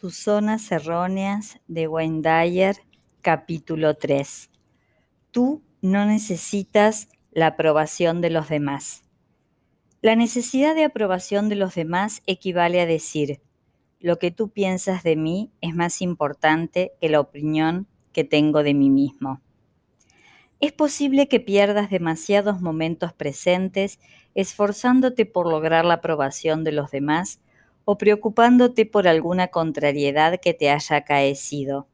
Tus zonas erróneas de Wayne Dyer, capítulo 3. Tú no necesitas la aprobación de los demás. La necesidad de aprobación de los demás equivale a decir, lo que tú piensas de mí es más importante que la opinión que tengo de mí mismo. Es posible que pierdas demasiados momentos presentes esforzándote por lograr la aprobación de los demás o preocupándote por alguna contrariedad que te haya acaecido.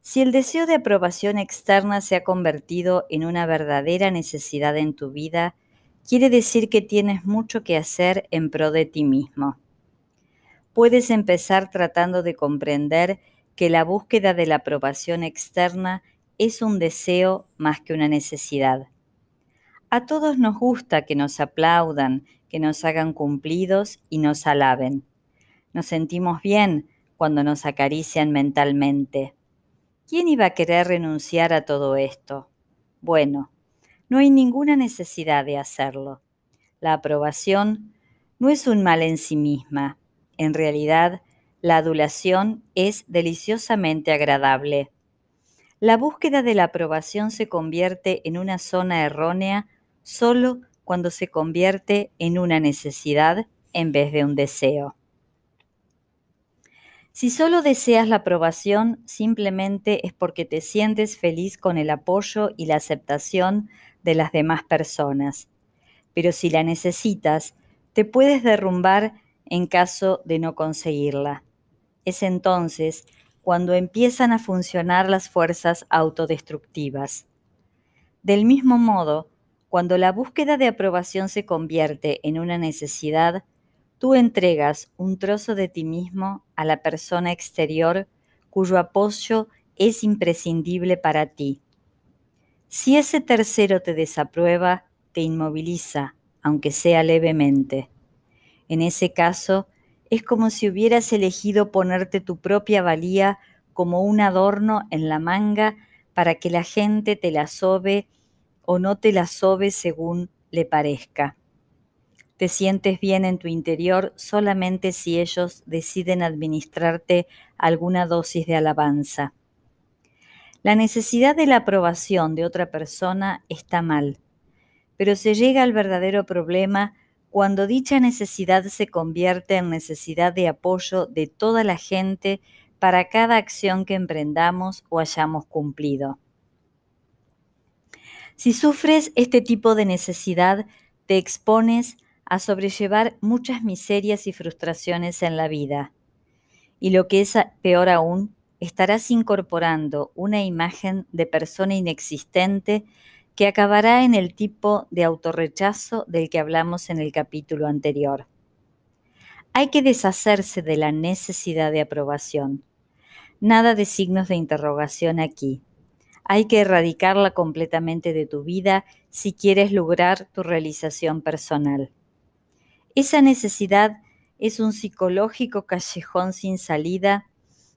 Si el deseo de aprobación externa se ha convertido en una verdadera necesidad en tu vida, quiere decir que tienes mucho que hacer en pro de ti mismo. Puedes empezar tratando de comprender que la búsqueda de la aprobación externa es un deseo más que una necesidad. A todos nos gusta que nos aplaudan, que nos hagan cumplidos y nos alaben. Nos sentimos bien cuando nos acarician mentalmente. ¿Quién iba a querer renunciar a todo esto? Bueno, no hay ninguna necesidad de hacerlo. La aprobación no es un mal en sí misma. En realidad, la adulación es deliciosamente agradable. La búsqueda de la aprobación se convierte en una zona errónea solo cuando se convierte en una necesidad en vez de un deseo. Si solo deseas la aprobación, simplemente es porque te sientes feliz con el apoyo y la aceptación de las demás personas. Pero si la necesitas, te puedes derrumbar en caso de no conseguirla. Es entonces cuando empiezan a funcionar las fuerzas autodestructivas. Del mismo modo, cuando la búsqueda de aprobación se convierte en una necesidad, tú entregas un trozo de ti mismo a la persona exterior cuyo apoyo es imprescindible para ti. Si ese tercero te desaprueba, te inmoviliza, aunque sea levemente. En ese caso, es como si hubieras elegido ponerte tu propia valía como un adorno en la manga para que la gente te la sobe o no te la sobe según le parezca. Te sientes bien en tu interior solamente si ellos deciden administrarte alguna dosis de alabanza. La necesidad de la aprobación de otra persona está mal, pero se llega al verdadero problema cuando dicha necesidad se convierte en necesidad de apoyo de toda la gente para cada acción que emprendamos o hayamos cumplido. Si sufres este tipo de necesidad, te expones a sobrellevar muchas miserias y frustraciones en la vida. Y lo que es peor aún, estarás incorporando una imagen de persona inexistente que acabará en el tipo de autorrechazo del que hablamos en el capítulo anterior. Hay que deshacerse de la necesidad de aprobación. Nada de signos de interrogación aquí. Hay que erradicarla completamente de tu vida si quieres lograr tu realización personal. Esa necesidad es un psicológico callejón sin salida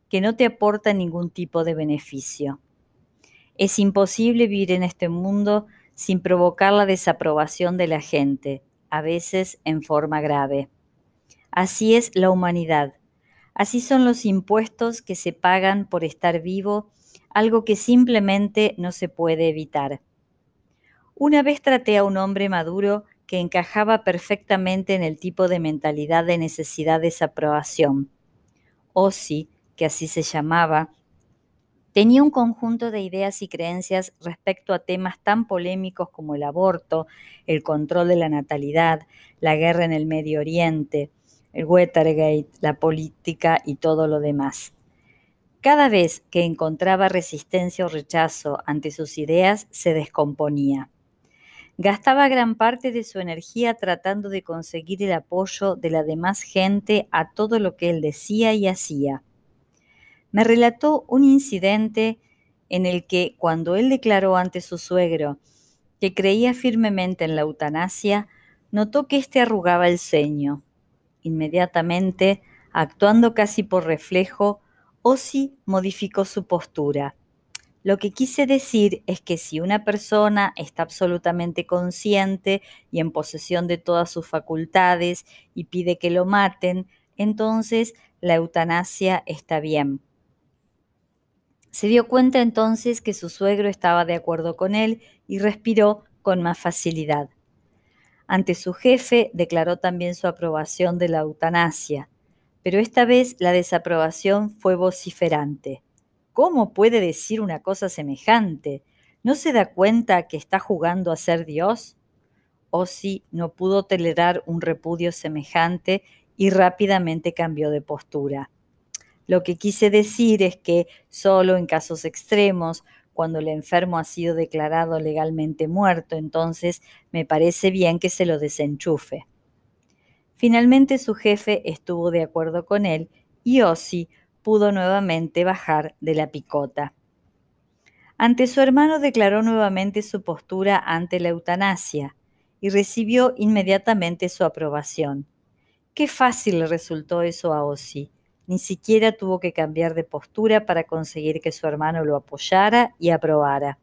que no te aporta ningún tipo de beneficio. Es imposible vivir en este mundo sin provocar la desaprobación de la gente, a veces en forma grave. Así es la humanidad. Así son los impuestos que se pagan por estar vivo algo que simplemente no se puede evitar. Una vez traté a un hombre maduro que encajaba perfectamente en el tipo de mentalidad de necesidad de desaprobación. Ozzy, que así se llamaba, tenía un conjunto de ideas y creencias respecto a temas tan polémicos como el aborto, el control de la natalidad, la guerra en el Medio Oriente, el Watergate, la política y todo lo demás. Cada vez que encontraba resistencia o rechazo ante sus ideas, se descomponía. Gastaba gran parte de su energía tratando de conseguir el apoyo de la demás gente a todo lo que él decía y hacía. Me relató un incidente en el que, cuando él declaró ante su suegro que creía firmemente en la eutanasia, notó que éste arrugaba el ceño. Inmediatamente, actuando casi por reflejo, Ozzy modificó su postura. Lo que quise decir es que si una persona está absolutamente consciente y en posesión de todas sus facultades y pide que lo maten, entonces la eutanasia está bien. Se dio cuenta entonces que su suegro estaba de acuerdo con él y respiró con más facilidad. Ante su jefe declaró también su aprobación de la eutanasia, pero esta vez la desaprobación fue vociferante. ¿Cómo puede decir una cosa semejante? ¿No se da cuenta que está jugando a ser Dios? Ozzy no pudo tolerar un repudio semejante y rápidamente cambió de postura. Lo que quise decir es que solo en casos extremos, cuando el enfermo ha sido declarado legalmente muerto, entonces me parece bien que se lo desenchufe. Finalmente su jefe estuvo de acuerdo con él y Ozzy pudo nuevamente bajar de la picota. Ante su hermano declaró nuevamente su postura ante la eutanasia y recibió inmediatamente su aprobación. Qué fácil le resultó eso a Ozzy. Ni siquiera tuvo que cambiar de postura para conseguir que su hermano lo apoyara y aprobara.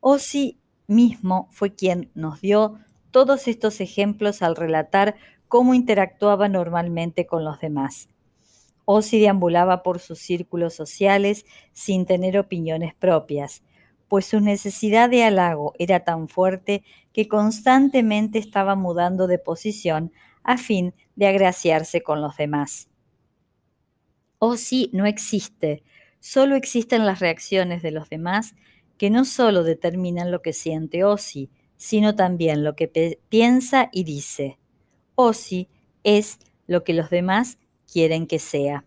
Ozzy mismo fue quien nos dio todos estos ejemplos al relatar cómo interactuaba normalmente con los demás. Ozzy deambulaba por sus círculos sociales sin tener opiniones propias, pues su necesidad de halago era tan fuerte que constantemente estaba mudando de posición a fin de agraciarse con los demás. Ozzy no existe, solo existen las reacciones de los demás que no solo determinan lo que siente Ozzy, sino también lo que piensa y dice. Ozzy es lo que los demás quieren que sea.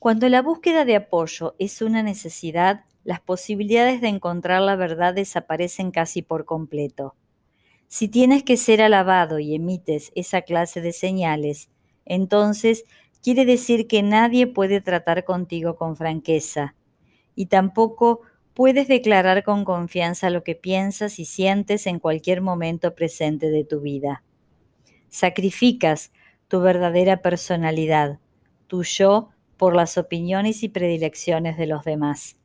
Cuando la búsqueda de apoyo es una necesidad, las posibilidades de encontrar la verdad desaparecen casi por completo. Si tienes que ser alabado y emites esa clase de señales, entonces quiere decir que nadie puede tratar contigo con franqueza y tampoco puedes declarar con confianza lo que piensas y sientes en cualquier momento presente de tu vida. Sacrificas tu verdadera personalidad, tu yo, por las opiniones y predilecciones de los demás.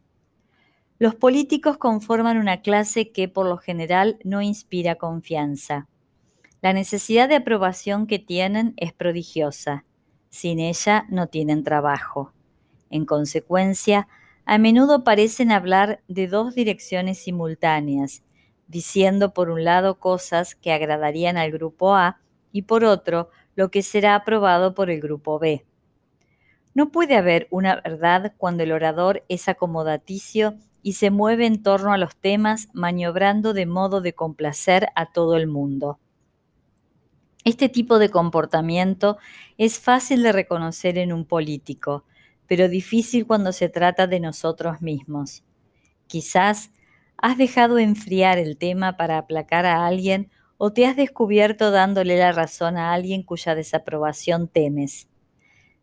Los políticos conforman una clase que por lo general no inspira confianza. La necesidad de aprobación que tienen es prodigiosa. Sin ella no tienen trabajo. En consecuencia, a menudo parecen hablar de dos direcciones simultáneas, diciendo por un lado cosas que agradarían al grupo A y por otro lo que será aprobado por el grupo B. No puede haber una verdad cuando el orador es acomodaticio y se mueve en torno a los temas maniobrando de modo de complacer a todo el mundo. Este tipo de comportamiento es fácil de reconocer en un político, pero difícil cuando se trata de nosotros mismos. Quizás has dejado enfriar el tema para aplacar a alguien o te has descubierto dándole la razón a alguien cuya desaprobación temes.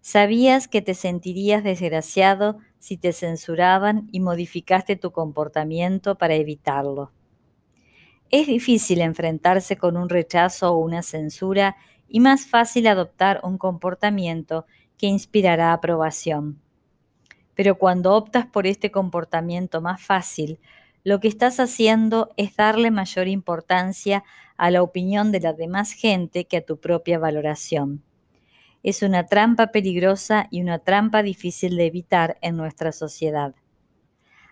Sabías que te sentirías desgraciado si te censuraban y modificaste tu comportamiento para evitarlo. Es difícil enfrentarse con un rechazo o una censura y más fácil adoptar un comportamiento que inspirará aprobación. Pero cuando optas por este comportamiento más fácil, lo que estás haciendo es darle mayor importancia a la opinión de la demás gente que a tu propia valoración es una trampa peligrosa y una trampa difícil de evitar en nuestra sociedad.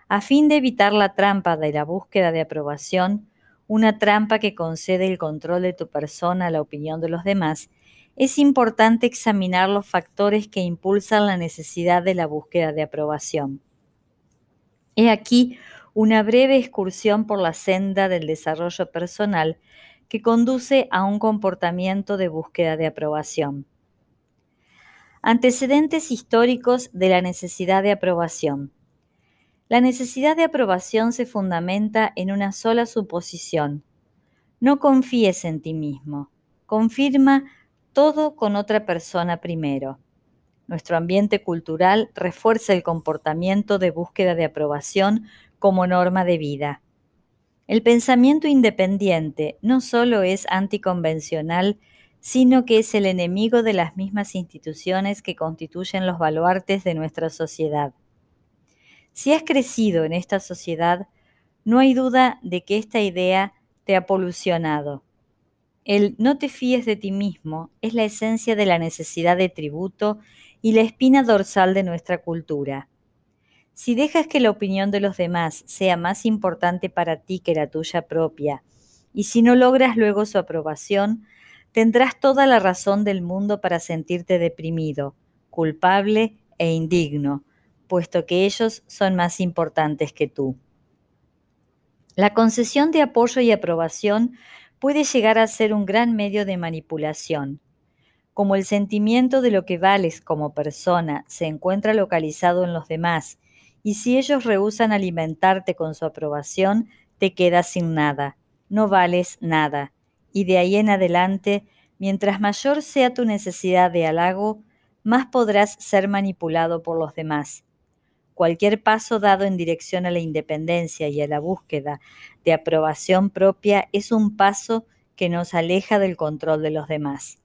A fin de evitar la trampa de la búsqueda de aprobación, una trampa que concede el control de tu persona a la opinión de los demás, es importante examinar los factores que impulsan la necesidad de la búsqueda de aprobación. He aquí una breve excursión por la senda del desarrollo personal que conduce a un comportamiento de búsqueda de aprobación. Antecedentes históricos de la necesidad de aprobación. La necesidad de aprobación se fundamenta en una sola suposición. No confíes en ti mismo. Confirma todo con otra persona primero. Nuestro ambiente cultural refuerza el comportamiento de búsqueda de aprobación como norma de vida. El pensamiento independiente no solo es anticonvencional, sino que es el enemigo de las mismas instituciones que constituyen los baluartes de nuestra sociedad. Si has crecido en esta sociedad, no hay duda de que esta idea te ha polucionado. El no te fíes de ti mismo es la esencia de la necesidad de tributo y la espina dorsal de nuestra cultura. Si dejas que la opinión de los demás sea más importante para ti que la tuya propia, y si no logras luego su aprobación, tendrás toda la razón del mundo para sentirte deprimido, culpable e indigno, puesto que ellos son más importantes que tú. La concesión de apoyo y aprobación puede llegar a ser un gran medio de manipulación. Como el sentimiento de lo que vales como persona se encuentra localizado en los demás, y si ellos rehusan alimentarte con su aprobación, te quedas sin nada, no vales nada, y de ahí en adelante, mientras mayor sea tu necesidad de halago, más podrás ser manipulado por los demás. Cualquier paso dado en dirección a la independencia y a la búsqueda de aprobación propia es un paso que nos aleja del control de los demás.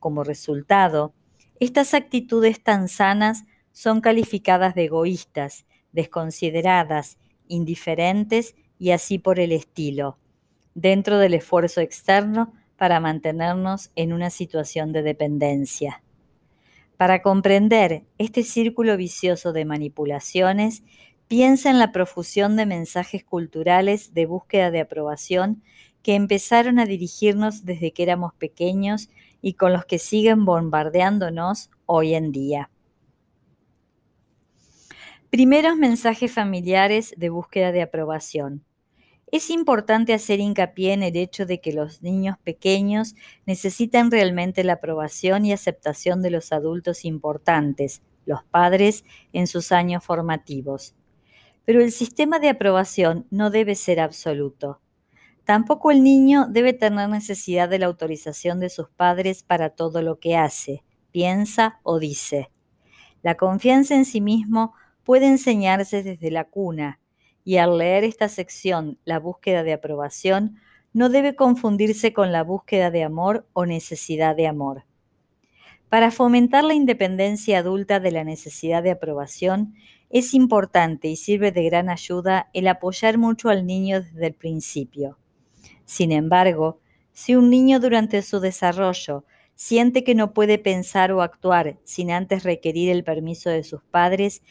Como resultado, estas actitudes tan sanas son calificadas de egoístas, desconsideradas, indiferentes y así por el estilo, dentro del esfuerzo externo para mantenernos en una situación de dependencia. Para comprender este círculo vicioso de manipulaciones, piensa en la profusión de mensajes culturales de búsqueda de aprobación que empezaron a dirigirnos desde que éramos pequeños y con los que siguen bombardeándonos hoy en día. Primeros mensajes familiares de búsqueda de aprobación. Es importante hacer hincapié en el hecho de que los niños pequeños necesitan realmente la aprobación y aceptación de los adultos importantes, los padres, en sus años formativos. Pero el sistema de aprobación no debe ser absoluto. Tampoco el niño debe tener necesidad de la autorización de sus padres para todo lo que hace, piensa o dice. La confianza en sí mismo puede enseñarse desde la cuna, y al leer esta sección, la búsqueda de aprobación, no debe confundirse con la búsqueda de amor o necesidad de amor. Para fomentar la independencia adulta de la necesidad de aprobación, es importante y sirve de gran ayuda el apoyar mucho al niño desde el principio. Sin embargo, si un niño durante su desarrollo siente que no puede pensar o actuar sin antes requerir el permiso de sus padres,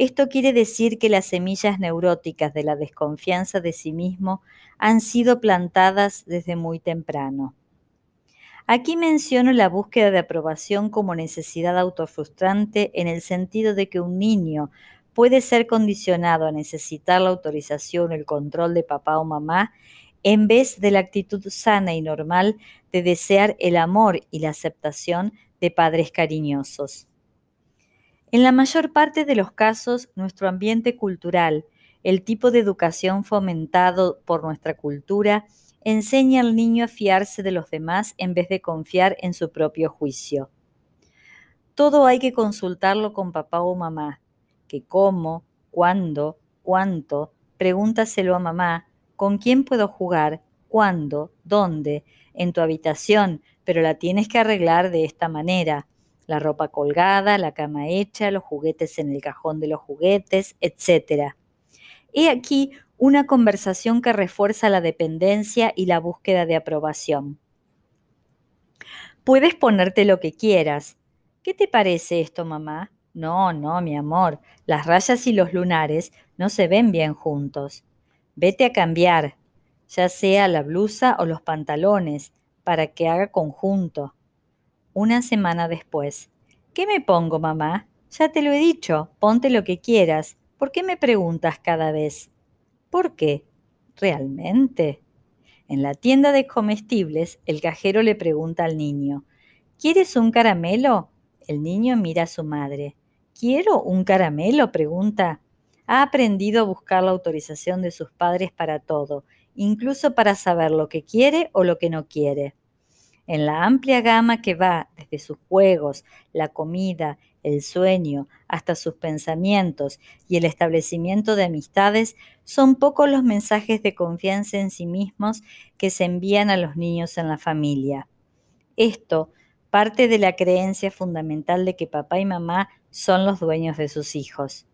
esto quiere decir que las semillas neuróticas de la desconfianza de sí mismo han sido plantadas desde muy temprano. Aquí menciono la búsqueda de aprobación como necesidad autofrustrante en el sentido de que un niño puede ser condicionado a necesitar la autorización o el control de papá o mamá en vez de la actitud sana y normal de desear el amor y la aceptación de padres cariñosos. En la mayor parte de los casos, nuestro ambiente cultural, el tipo de educación fomentado por nuestra cultura, enseña al niño a fiarse de los demás en vez de confiar en su propio juicio. Todo hay que consultarlo con papá o mamá, que cómo, cuándo, cuánto, pregúntaselo a mamá, ¿Con quién puedo jugar? ¿Cuándo? ¿Dónde? En tu habitación, pero la tienes que arreglar de esta manera. La ropa colgada, la cama hecha, los juguetes en el cajón de los juguetes, etc. He aquí una conversación que refuerza la dependencia y la búsqueda de aprobación. Puedes ponerte lo que quieras. ¿Qué te parece esto, mamá? No, no, mi amor, las rayas y los lunares no se ven bien juntos. Vete a cambiar, ya sea la blusa o los pantalones, para que haga conjunto. Una semana después. ¿Qué me pongo, mamá? Ya te lo he dicho, ponte lo que quieras. ¿Por qué me preguntas cada vez? ¿Por qué? ¿Realmente? En la tienda de comestibles, el cajero le pregunta al niño, ¿Quieres un caramelo? El niño mira a su madre. ¿Quiero un caramelo? pregunta ha aprendido a buscar la autorización de sus padres para todo, incluso para saber lo que quiere o lo que no quiere. En la amplia gama que va desde sus juegos, la comida, el sueño, hasta sus pensamientos y el establecimiento de amistades, son pocos los mensajes de confianza en sí mismos que se envían a los niños en la familia. Esto parte de la creencia fundamental de que papá y mamá son los dueños de sus hijos.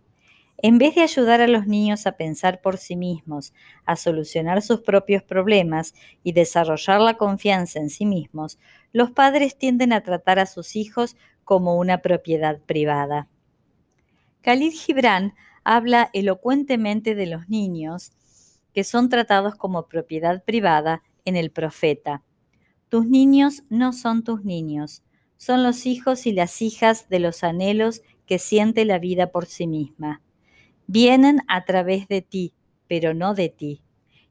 En vez de ayudar a los niños a pensar por sí mismos, a solucionar sus propios problemas y desarrollar la confianza en sí mismos, los padres tienden a tratar a sus hijos como una propiedad privada. Khalid Gibran habla elocuentemente de los niños que son tratados como propiedad privada en El Profeta. Tus niños no son tus niños, son los hijos y las hijas de los anhelos que siente la vida por sí misma. Vienen a través de ti, pero no de ti,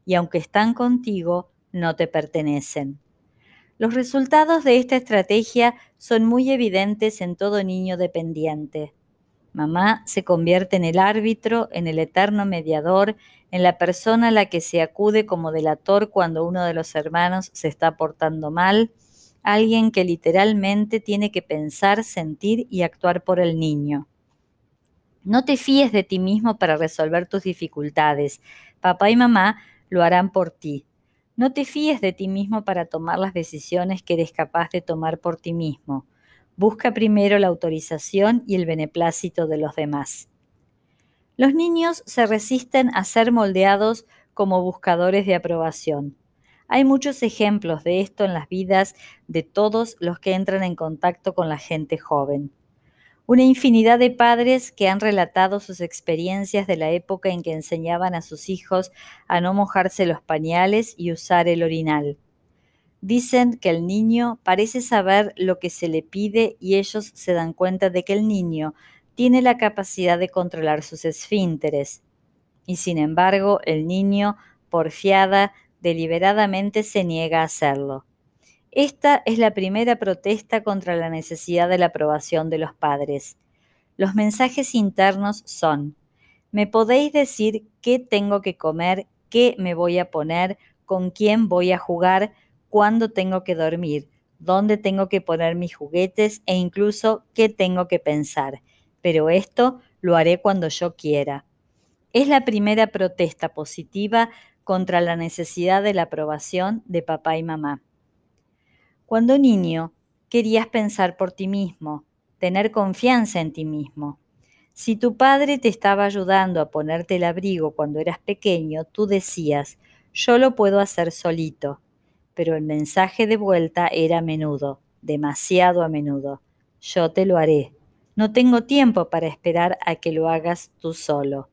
y aunque están contigo, no te pertenecen. Los resultados de esta estrategia son muy evidentes en todo niño dependiente. Mamá se convierte en el árbitro, en el eterno mediador, en la persona a la que se acude como delator cuando uno de los hermanos se está portando mal, alguien que literalmente tiene que pensar, sentir y actuar por el niño. No te fíes de ti mismo para resolver tus dificultades. Papá y mamá lo harán por ti. No te fíes de ti mismo para tomar las decisiones que eres capaz de tomar por ti mismo. Busca primero la autorización y el beneplácito de los demás. Los niños se resisten a ser moldeados como buscadores de aprobación. Hay muchos ejemplos de esto en las vidas de todos los que entran en contacto con la gente joven una infinidad de padres que han relatado sus experiencias de la época en que enseñaban a sus hijos a no mojarse los pañales y usar el orinal. Dicen que el niño parece saber lo que se le pide y ellos se dan cuenta de que el niño tiene la capacidad de controlar sus esfínteres. Y sin embargo, el niño, porfiada, deliberadamente se niega a hacerlo. Esta es la primera protesta contra la necesidad de la aprobación de los padres. Los mensajes internos son, ¿me podéis decir qué tengo que comer, qué me voy a poner, con quién voy a jugar, cuándo tengo que dormir, dónde tengo que poner mis juguetes e incluso qué tengo que pensar? Pero esto lo haré cuando yo quiera. Es la primera protesta positiva contra la necesidad de la aprobación de papá y mamá. Cuando niño, querías pensar por ti mismo, tener confianza en ti mismo. Si tu padre te estaba ayudando a ponerte el abrigo cuando eras pequeño, tú decías, yo lo puedo hacer solito. Pero el mensaje de vuelta era a menudo, demasiado a menudo. Yo te lo haré. No tengo tiempo para esperar a que lo hagas tú solo.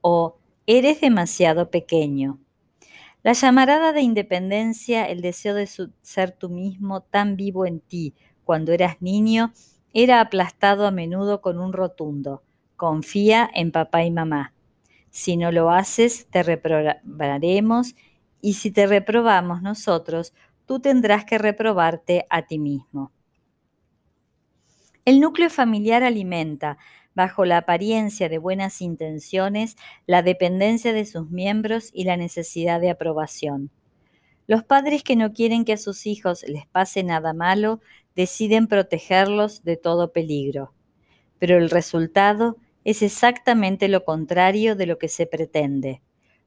O eres demasiado pequeño. La llamarada de independencia, el deseo de ser tú mismo tan vivo en ti cuando eras niño, era aplastado a menudo con un rotundo. Confía en papá y mamá. Si no lo haces, te reprobaremos y si te reprobamos nosotros, tú tendrás que reprobarte a ti mismo. El núcleo familiar alimenta, bajo la apariencia de buenas intenciones, la dependencia de sus miembros y la necesidad de aprobación. Los padres que no quieren que a sus hijos les pase nada malo deciden protegerlos de todo peligro. Pero el resultado es exactamente lo contrario de lo que se pretende,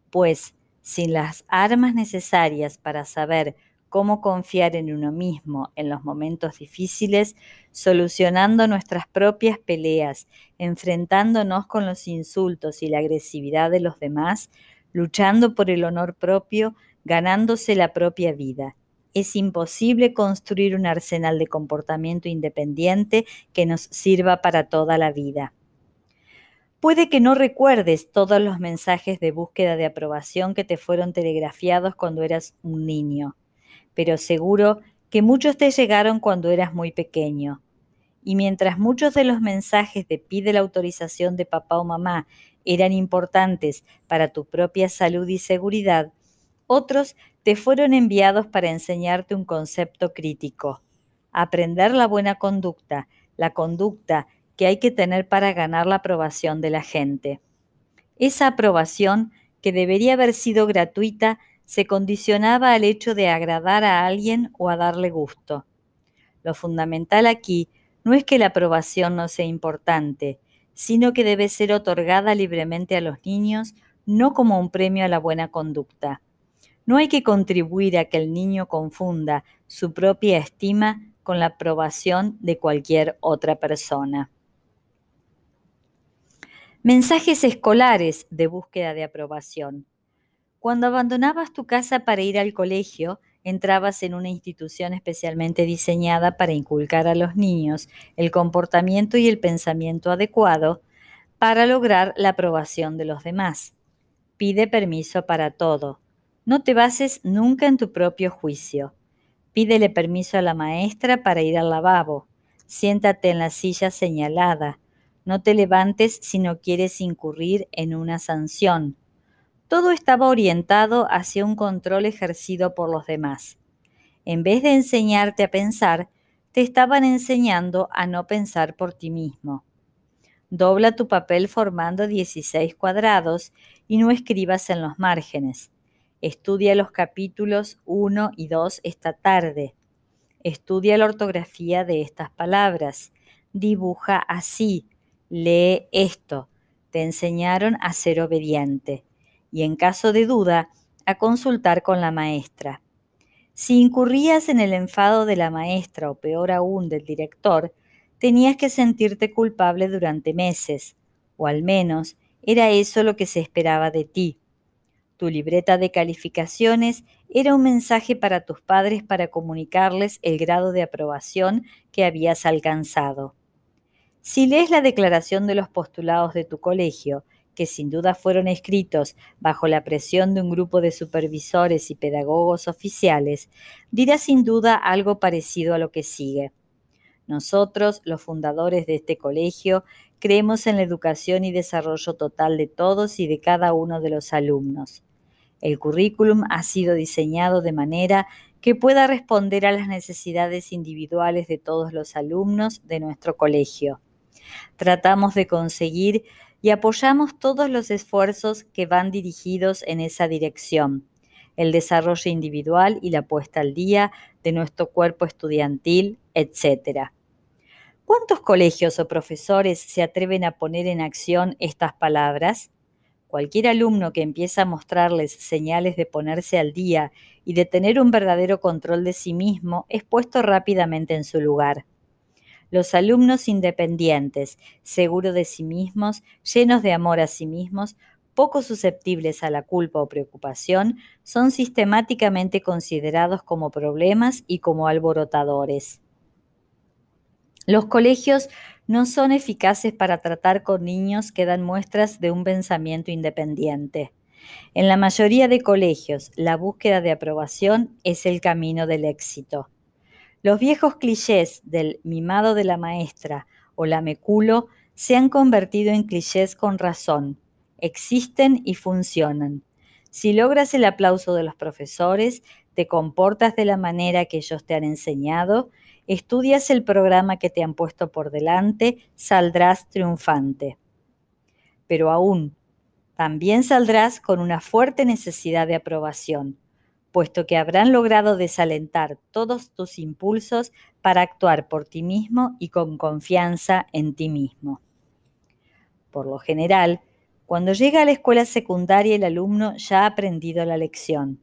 pues sin las armas necesarias para saber cómo confiar en uno mismo en los momentos difíciles, solucionando nuestras propias peleas, enfrentándonos con los insultos y la agresividad de los demás, luchando por el honor propio, ganándose la propia vida. Es imposible construir un arsenal de comportamiento independiente que nos sirva para toda la vida. Puede que no recuerdes todos los mensajes de búsqueda de aprobación que te fueron telegrafiados cuando eras un niño pero seguro que muchos te llegaron cuando eras muy pequeño. Y mientras muchos de los mensajes de pide la autorización de papá o mamá eran importantes para tu propia salud y seguridad, otros te fueron enviados para enseñarte un concepto crítico. Aprender la buena conducta, la conducta que hay que tener para ganar la aprobación de la gente. Esa aprobación, que debería haber sido gratuita, se condicionaba al hecho de agradar a alguien o a darle gusto. Lo fundamental aquí no es que la aprobación no sea importante, sino que debe ser otorgada libremente a los niños, no como un premio a la buena conducta. No hay que contribuir a que el niño confunda su propia estima con la aprobación de cualquier otra persona. Mensajes escolares de búsqueda de aprobación. Cuando abandonabas tu casa para ir al colegio, entrabas en una institución especialmente diseñada para inculcar a los niños el comportamiento y el pensamiento adecuado para lograr la aprobación de los demás. Pide permiso para todo. No te bases nunca en tu propio juicio. Pídele permiso a la maestra para ir al lavabo. Siéntate en la silla señalada. No te levantes si no quieres incurrir en una sanción. Todo estaba orientado hacia un control ejercido por los demás. En vez de enseñarte a pensar, te estaban enseñando a no pensar por ti mismo. Dobla tu papel formando 16 cuadrados y no escribas en los márgenes. Estudia los capítulos 1 y 2 esta tarde. Estudia la ortografía de estas palabras. Dibuja así. Lee esto. Te enseñaron a ser obediente. Y en caso de duda, a consultar con la maestra. Si incurrías en el enfado de la maestra o peor aún del director, tenías que sentirte culpable durante meses, o al menos era eso lo que se esperaba de ti. Tu libreta de calificaciones era un mensaje para tus padres para comunicarles el grado de aprobación que habías alcanzado. Si lees la declaración de los postulados de tu colegio, que sin duda fueron escritos bajo la presión de un grupo de supervisores y pedagogos oficiales, dirás sin duda algo parecido a lo que sigue. Nosotros, los fundadores de este colegio, creemos en la educación y desarrollo total de todos y de cada uno de los alumnos. El currículum ha sido diseñado de manera que pueda responder a las necesidades individuales de todos los alumnos de nuestro colegio. Tratamos de conseguir y apoyamos todos los esfuerzos que van dirigidos en esa dirección el desarrollo individual y la puesta al día de nuestro cuerpo estudiantil, etc. ¿Cuántos colegios o profesores se atreven a poner en acción estas palabras? Cualquier alumno que empieza a mostrarles señales de ponerse al día y de tener un verdadero control de sí mismo es puesto rápidamente en su lugar. Los alumnos independientes, seguros de sí mismos, llenos de amor a sí mismos, poco susceptibles a la culpa o preocupación, son sistemáticamente considerados como problemas y como alborotadores. Los colegios no son eficaces para tratar con niños que dan muestras de un pensamiento independiente. En la mayoría de colegios, la búsqueda de aprobación es el camino del éxito. Los viejos clichés del mimado de la maestra o la meculo se han convertido en clichés con razón, existen y funcionan. Si logras el aplauso de los profesores, te comportas de la manera que ellos te han enseñado, estudias el programa que te han puesto por delante, saldrás triunfante. Pero aún, también saldrás con una fuerte necesidad de aprobación, puesto que habrán logrado desalentar todos tus impulsos para actuar por ti mismo y con confianza en ti mismo. Por lo general, cuando llega a la escuela secundaria el alumno ya ha aprendido la lección.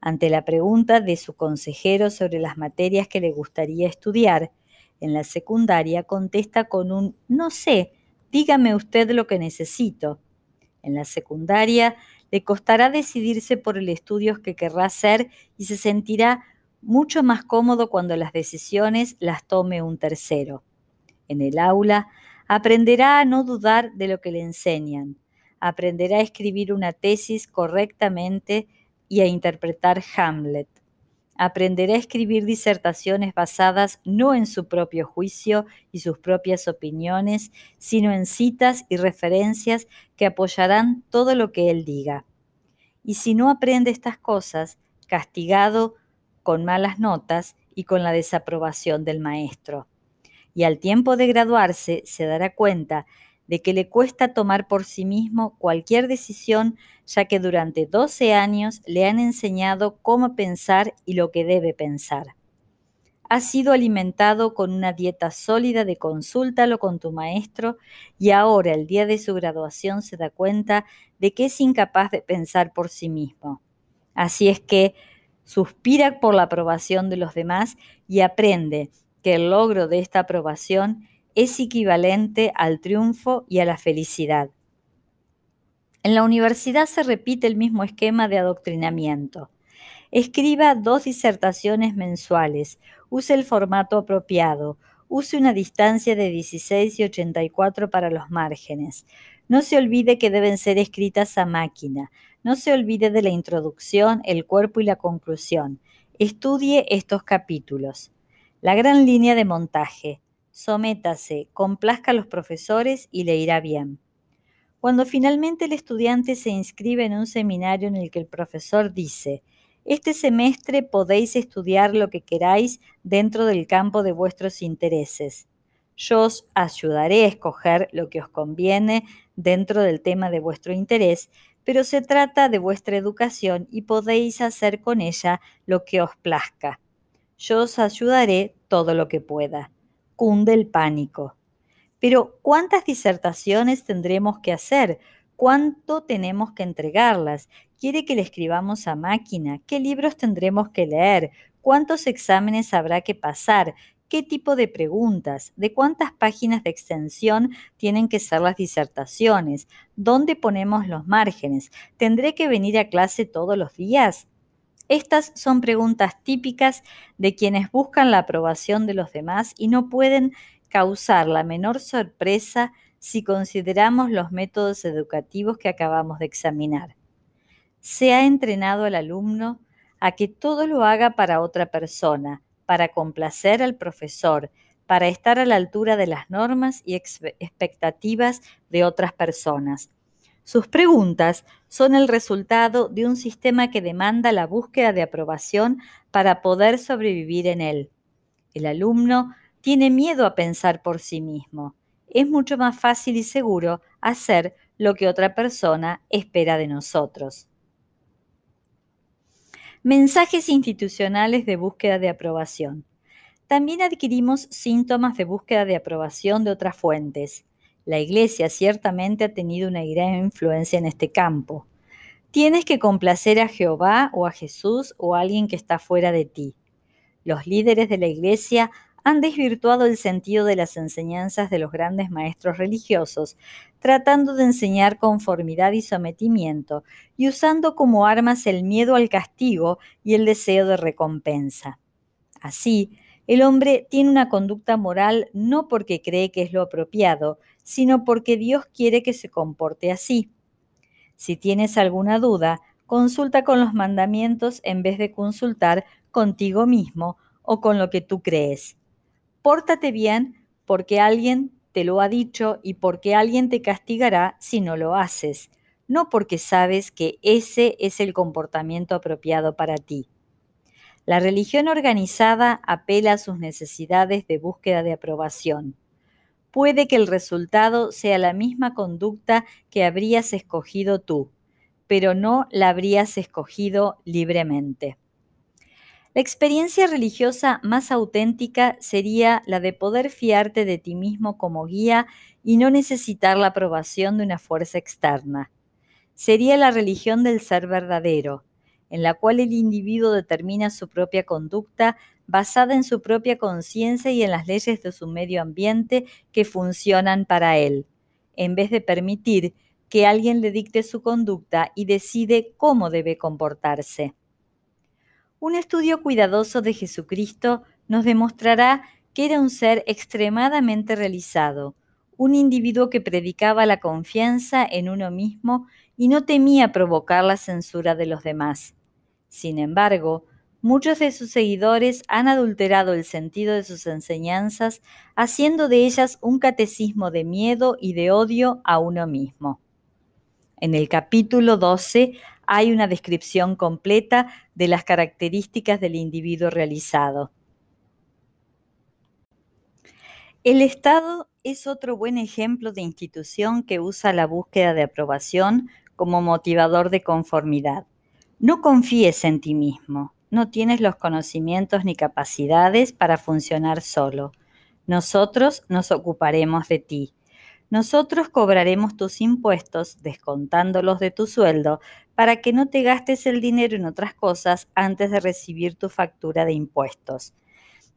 Ante la pregunta de su consejero sobre las materias que le gustaría estudiar, en la secundaria contesta con un no sé, dígame usted lo que necesito. En la secundaria le costará decidirse por el estudio que querrá hacer y se sentirá mucho más cómodo cuando las decisiones las tome un tercero. En el aula aprenderá a no dudar de lo que le enseñan, aprenderá a escribir una tesis correctamente y a interpretar Hamlet. Aprenderá a escribir disertaciones basadas no en su propio juicio y sus propias opiniones, sino en citas y referencias que apoyarán todo lo que él diga. Y si no aprende estas cosas, castigado con malas notas y con la desaprobación del maestro. Y al tiempo de graduarse se dará cuenta de que le cuesta tomar por sí mismo cualquier decisión, ya que durante 12 años le han enseñado cómo pensar y lo que debe pensar. Ha sido alimentado con una dieta sólida de consúltalo con tu maestro y ahora, el día de su graduación, se da cuenta de que es incapaz de pensar por sí mismo. Así es que suspira por la aprobación de los demás y aprende que el logro de esta aprobación es equivalente al triunfo y a la felicidad. En la universidad se repite el mismo esquema de adoctrinamiento. Escriba dos disertaciones mensuales, use el formato apropiado, use una distancia de 16 y 84 para los márgenes. No se olvide que deben ser escritas a máquina. No se olvide de la introducción, el cuerpo y la conclusión. Estudie estos capítulos. La gran línea de montaje. Sométase, complazca a los profesores y le irá bien. Cuando finalmente el estudiante se inscribe en un seminario en el que el profesor dice, este semestre podéis estudiar lo que queráis dentro del campo de vuestros intereses. Yo os ayudaré a escoger lo que os conviene dentro del tema de vuestro interés, pero se trata de vuestra educación y podéis hacer con ella lo que os plazca. Yo os ayudaré todo lo que pueda. Cunde el pánico. Pero ¿cuántas disertaciones tendremos que hacer? ¿Cuánto tenemos que entregarlas? ¿Quiere que le escribamos a máquina? ¿Qué libros tendremos que leer? ¿Cuántos exámenes habrá que pasar? ¿Qué tipo de preguntas? ¿De cuántas páginas de extensión tienen que ser las disertaciones? ¿Dónde ponemos los márgenes? ¿Tendré que venir a clase todos los días? Estas son preguntas típicas de quienes buscan la aprobación de los demás y no pueden causar la menor sorpresa si consideramos los métodos educativos que acabamos de examinar se ha entrenado al alumno a que todo lo haga para otra persona, para complacer al profesor, para estar a la altura de las normas y expectativas de otras personas. Sus preguntas son el resultado de un sistema que demanda la búsqueda de aprobación para poder sobrevivir en él. El alumno tiene miedo a pensar por sí mismo. Es mucho más fácil y seguro hacer lo que otra persona espera de nosotros. Mensajes institucionales de búsqueda de aprobación. También adquirimos síntomas de búsqueda de aprobación de otras fuentes. La Iglesia ciertamente ha tenido una gran influencia en este campo. Tienes que complacer a Jehová o a Jesús o a alguien que está fuera de ti. Los líderes de la Iglesia han desvirtuado el sentido de las enseñanzas de los grandes maestros religiosos, tratando de enseñar conformidad y sometimiento, y usando como armas el miedo al castigo y el deseo de recompensa. Así, el hombre tiene una conducta moral no porque cree que es lo apropiado, sino porque Dios quiere que se comporte así. Si tienes alguna duda, consulta con los mandamientos en vez de consultar contigo mismo o con lo que tú crees. Pórtate bien porque alguien te lo ha dicho y porque alguien te castigará si no lo haces, no porque sabes que ese es el comportamiento apropiado para ti. La religión organizada apela a sus necesidades de búsqueda de aprobación. Puede que el resultado sea la misma conducta que habrías escogido tú, pero no la habrías escogido libremente. La experiencia religiosa más auténtica sería la de poder fiarte de ti mismo como guía y no necesitar la aprobación de una fuerza externa. Sería la religión del ser verdadero, en la cual el individuo determina su propia conducta basada en su propia conciencia y en las leyes de su medio ambiente que funcionan para él, en vez de permitir que alguien le dicte su conducta y decide cómo debe comportarse. Un estudio cuidadoso de Jesucristo nos demostrará que era un ser extremadamente realizado, un individuo que predicaba la confianza en uno mismo y no temía provocar la censura de los demás. Sin embargo, muchos de sus seguidores han adulterado el sentido de sus enseñanzas, haciendo de ellas un catecismo de miedo y de odio a uno mismo. En el capítulo 12 hay una descripción completa de las características del individuo realizado. El Estado es otro buen ejemplo de institución que usa la búsqueda de aprobación como motivador de conformidad. No confíes en ti mismo, no tienes los conocimientos ni capacidades para funcionar solo. Nosotros nos ocuparemos de ti. Nosotros cobraremos tus impuestos descontándolos de tu sueldo para que no te gastes el dinero en otras cosas antes de recibir tu factura de impuestos.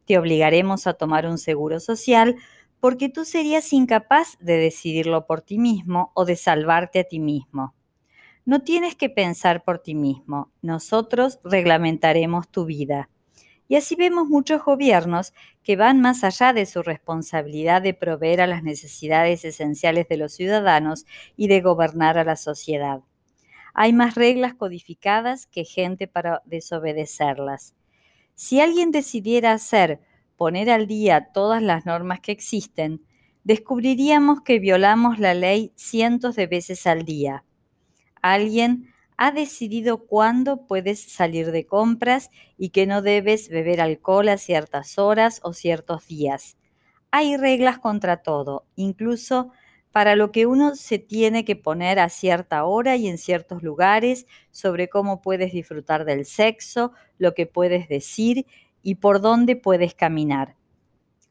Te obligaremos a tomar un seguro social porque tú serías incapaz de decidirlo por ti mismo o de salvarte a ti mismo. No tienes que pensar por ti mismo, nosotros reglamentaremos tu vida. Y así vemos muchos gobiernos que van más allá de su responsabilidad de proveer a las necesidades esenciales de los ciudadanos y de gobernar a la sociedad. Hay más reglas codificadas que gente para desobedecerlas. Si alguien decidiera hacer, poner al día todas las normas que existen, descubriríamos que violamos la ley cientos de veces al día. Alguien ha decidido cuándo puedes salir de compras y que no debes beber alcohol a ciertas horas o ciertos días. Hay reglas contra todo, incluso para lo que uno se tiene que poner a cierta hora y en ciertos lugares, sobre cómo puedes disfrutar del sexo, lo que puedes decir y por dónde puedes caminar.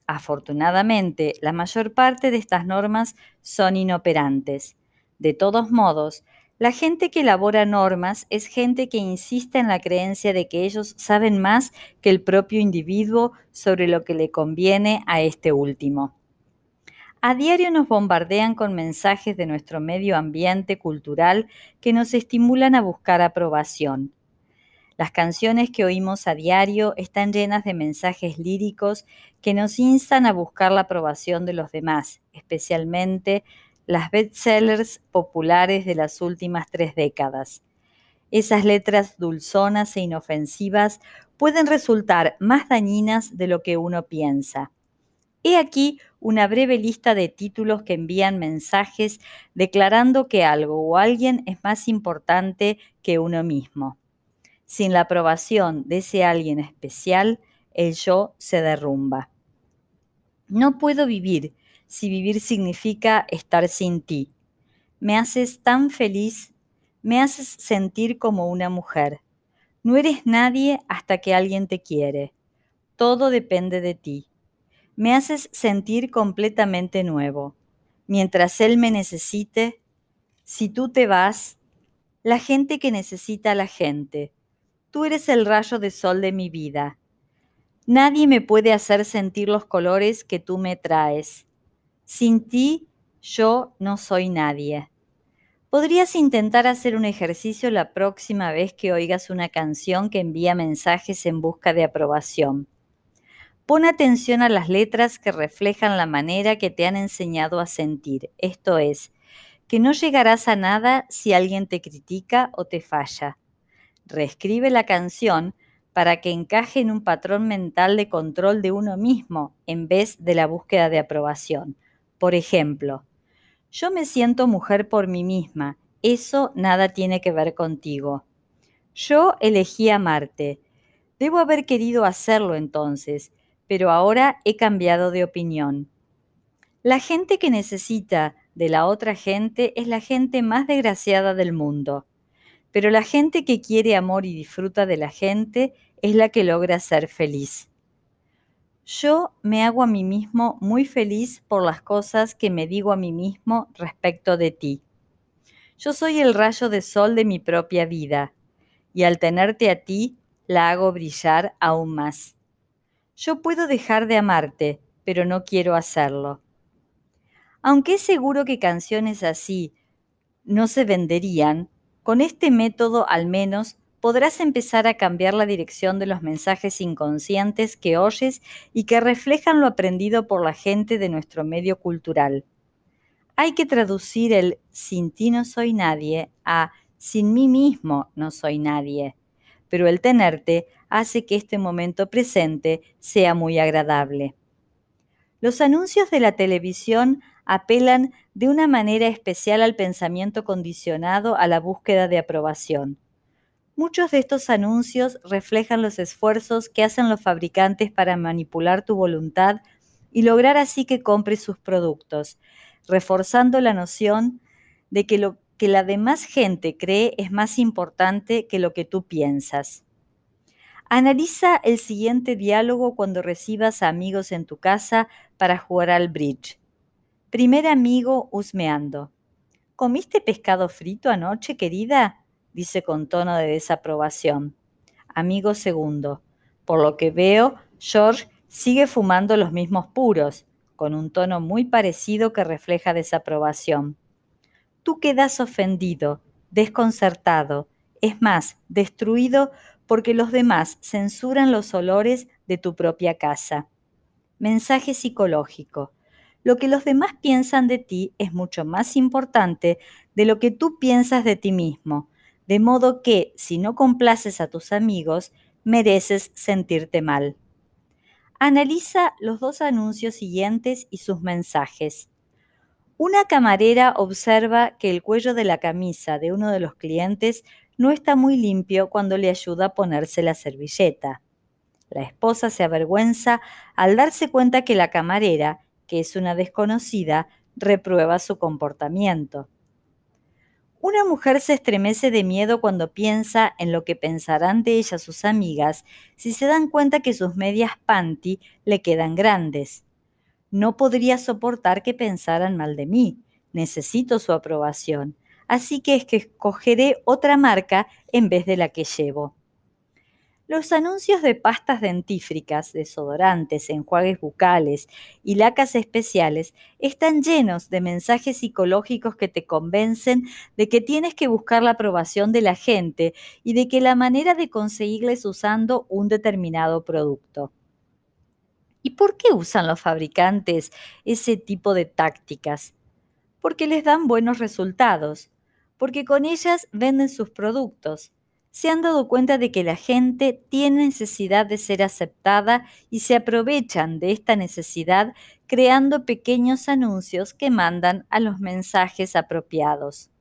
Afortunadamente, la mayor parte de estas normas son inoperantes. De todos modos, la gente que elabora normas es gente que insiste en la creencia de que ellos saben más que el propio individuo sobre lo que le conviene a este último. A diario nos bombardean con mensajes de nuestro medio ambiente cultural que nos estimulan a buscar aprobación. Las canciones que oímos a diario están llenas de mensajes líricos que nos instan a buscar la aprobación de los demás, especialmente las bestsellers populares de las últimas tres décadas. Esas letras dulzonas e inofensivas pueden resultar más dañinas de lo que uno piensa. He aquí una breve lista de títulos que envían mensajes declarando que algo o alguien es más importante que uno mismo. Sin la aprobación de ese alguien especial, el yo se derrumba. No puedo vivir si vivir significa estar sin ti. Me haces tan feliz, me haces sentir como una mujer. No eres nadie hasta que alguien te quiere. Todo depende de ti. Me haces sentir completamente nuevo. Mientras Él me necesite, si tú te vas, la gente que necesita a la gente. Tú eres el rayo de sol de mi vida. Nadie me puede hacer sentir los colores que tú me traes. Sin ti, yo no soy nadie. Podrías intentar hacer un ejercicio la próxima vez que oigas una canción que envía mensajes en busca de aprobación. Pon atención a las letras que reflejan la manera que te han enseñado a sentir, esto es, que no llegarás a nada si alguien te critica o te falla. Reescribe la canción para que encaje en un patrón mental de control de uno mismo en vez de la búsqueda de aprobación. Por ejemplo, yo me siento mujer por mí misma, eso nada tiene que ver contigo. Yo elegí amarte. Debo haber querido hacerlo entonces, pero ahora he cambiado de opinión. La gente que necesita de la otra gente es la gente más desgraciada del mundo, pero la gente que quiere amor y disfruta de la gente es la que logra ser feliz. Yo me hago a mí mismo muy feliz por las cosas que me digo a mí mismo respecto de ti. Yo soy el rayo de sol de mi propia vida, y al tenerte a ti, la hago brillar aún más. Yo puedo dejar de amarte, pero no quiero hacerlo. Aunque es seguro que canciones así no se venderían, con este método al menos podrás empezar a cambiar la dirección de los mensajes inconscientes que oyes y que reflejan lo aprendido por la gente de nuestro medio cultural. Hay que traducir el sin ti no soy nadie a sin mí mismo no soy nadie, pero el tenerte hace que este momento presente sea muy agradable. Los anuncios de la televisión apelan de una manera especial al pensamiento condicionado a la búsqueda de aprobación. Muchos de estos anuncios reflejan los esfuerzos que hacen los fabricantes para manipular tu voluntad y lograr así que compres sus productos, reforzando la noción de que lo que la demás gente cree es más importante que lo que tú piensas. Analiza el siguiente diálogo cuando recibas a amigos en tu casa para jugar al bridge. Primer amigo husmeando. ¿Comiste pescado frito anoche, querida? Dice con tono de desaprobación. Amigo segundo, por lo que veo, George sigue fumando los mismos puros, con un tono muy parecido que refleja desaprobación. Tú quedas ofendido, desconcertado, es más, destruido porque los demás censuran los olores de tu propia casa. Mensaje psicológico. Lo que los demás piensan de ti es mucho más importante de lo que tú piensas de ti mismo, de modo que si no complaces a tus amigos, mereces sentirte mal. Analiza los dos anuncios siguientes y sus mensajes. Una camarera observa que el cuello de la camisa de uno de los clientes no está muy limpio cuando le ayuda a ponerse la servilleta. La esposa se avergüenza al darse cuenta que la camarera, que es una desconocida, reprueba su comportamiento. Una mujer se estremece de miedo cuando piensa en lo que pensarán de ella sus amigas si se dan cuenta que sus medias panty le quedan grandes. No podría soportar que pensaran mal de mí. Necesito su aprobación. Así que es que escogeré otra marca en vez de la que llevo. Los anuncios de pastas dentífricas, desodorantes, enjuagues bucales y lacas especiales están llenos de mensajes psicológicos que te convencen de que tienes que buscar la aprobación de la gente y de que la manera de conseguirla es usando un determinado producto. ¿Y por qué usan los fabricantes ese tipo de tácticas? Porque les dan buenos resultados, porque con ellas venden sus productos. Se han dado cuenta de que la gente tiene necesidad de ser aceptada y se aprovechan de esta necesidad creando pequeños anuncios que mandan a los mensajes apropiados.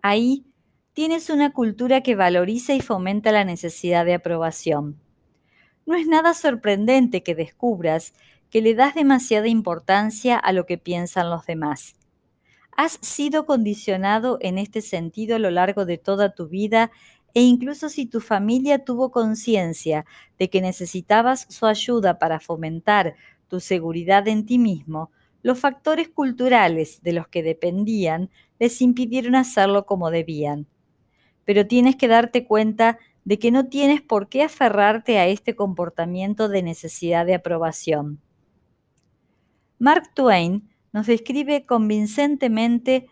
Ahí tienes una cultura que valoriza y fomenta la necesidad de aprobación no es nada sorprendente que descubras que le das demasiada importancia a lo que piensan los demás. Has sido condicionado en este sentido a lo largo de toda tu vida e incluso si tu familia tuvo conciencia de que necesitabas su ayuda para fomentar tu seguridad en ti mismo, los factores culturales de los que dependían les impidieron hacerlo como debían. Pero tienes que darte cuenta de que no tienes por qué aferrarte a este comportamiento de necesidad de aprobación. Mark Twain nos describe convincentemente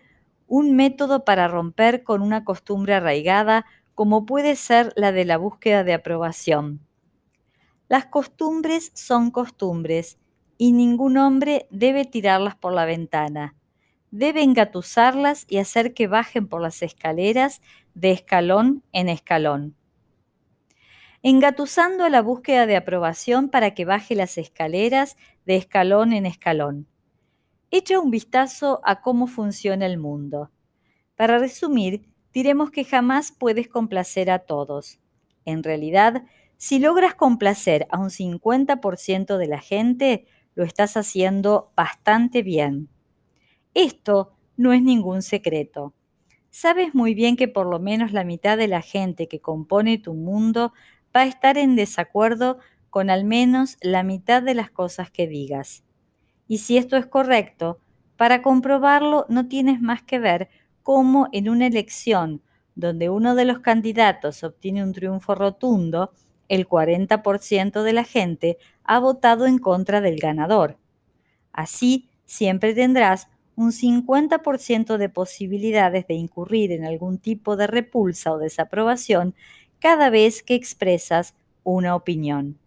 un método para romper con una costumbre arraigada como puede ser la de la búsqueda de aprobación. Las costumbres son costumbres y ningún hombre debe tirarlas por la ventana. Debe engatusarlas y hacer que bajen por las escaleras de escalón en escalón engatusando a la búsqueda de aprobación para que baje las escaleras de escalón en escalón. Echa un vistazo a cómo funciona el mundo. Para resumir, diremos que jamás puedes complacer a todos. En realidad, si logras complacer a un 50% de la gente, lo estás haciendo bastante bien. Esto no es ningún secreto. Sabes muy bien que por lo menos la mitad de la gente que compone tu mundo va a estar en desacuerdo con al menos la mitad de las cosas que digas. Y si esto es correcto, para comprobarlo no tienes más que ver cómo en una elección donde uno de los candidatos obtiene un triunfo rotundo, el 40% de la gente ha votado en contra del ganador. Así, siempre tendrás un 50% de posibilidades de incurrir en algún tipo de repulsa o desaprobación cada vez que expresas una opinión.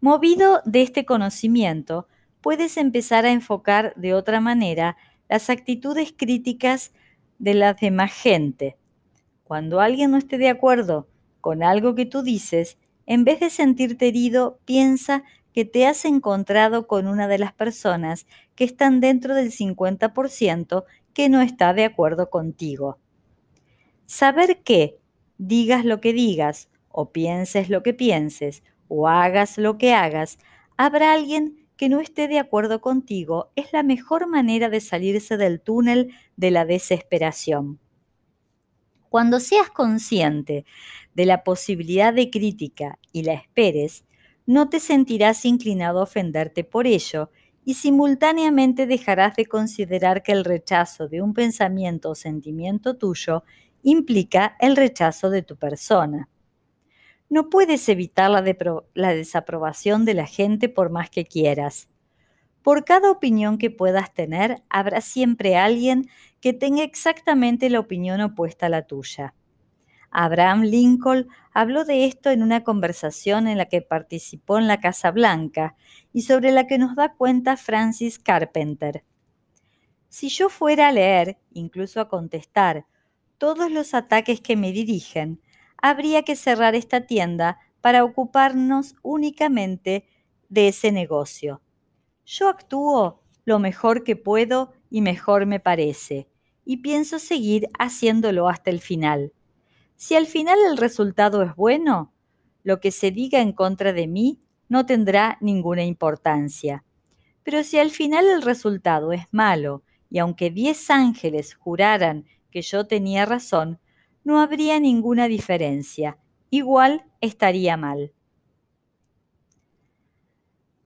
Movido de este conocimiento, puedes empezar a enfocar de otra manera las actitudes críticas de la demás gente. Cuando alguien no esté de acuerdo con algo que tú dices, en vez de sentirte herido, piensa que te has encontrado con una de las personas que están dentro del 50% que no está de acuerdo contigo. Saber que digas lo que digas, o pienses lo que pienses, o hagas lo que hagas, habrá alguien que no esté de acuerdo contigo, es la mejor manera de salirse del túnel de la desesperación. Cuando seas consciente de la posibilidad de crítica y la esperes, no te sentirás inclinado a ofenderte por ello y simultáneamente dejarás de considerar que el rechazo de un pensamiento o sentimiento tuyo implica el rechazo de tu persona. No puedes evitar la, desaprobación de la gente por más que quieras. Por cada opinión que puedas tener, habrá siempre alguien que tenga exactamente la opinión opuesta a la tuya. Abraham Lincoln habló de esto en una conversación en la que participó en la Casa Blanca y sobre la que nos da cuenta Francis Carpenter. Si yo fuera a leer, incluso a contestar, todos los ataques que me dirigen, habría que cerrar esta tienda para ocuparnos únicamente de ese negocio. Yo actúo lo mejor que puedo y mejor me parece, y pienso seguir haciéndolo hasta el final. Si al final el resultado es bueno, lo que se diga en contra de mí no tendrá ninguna importancia. Pero si al final el resultado es malo, y aunque diez ángeles juraran que yo tenía razón, no habría ninguna diferencia, igual estaría mal.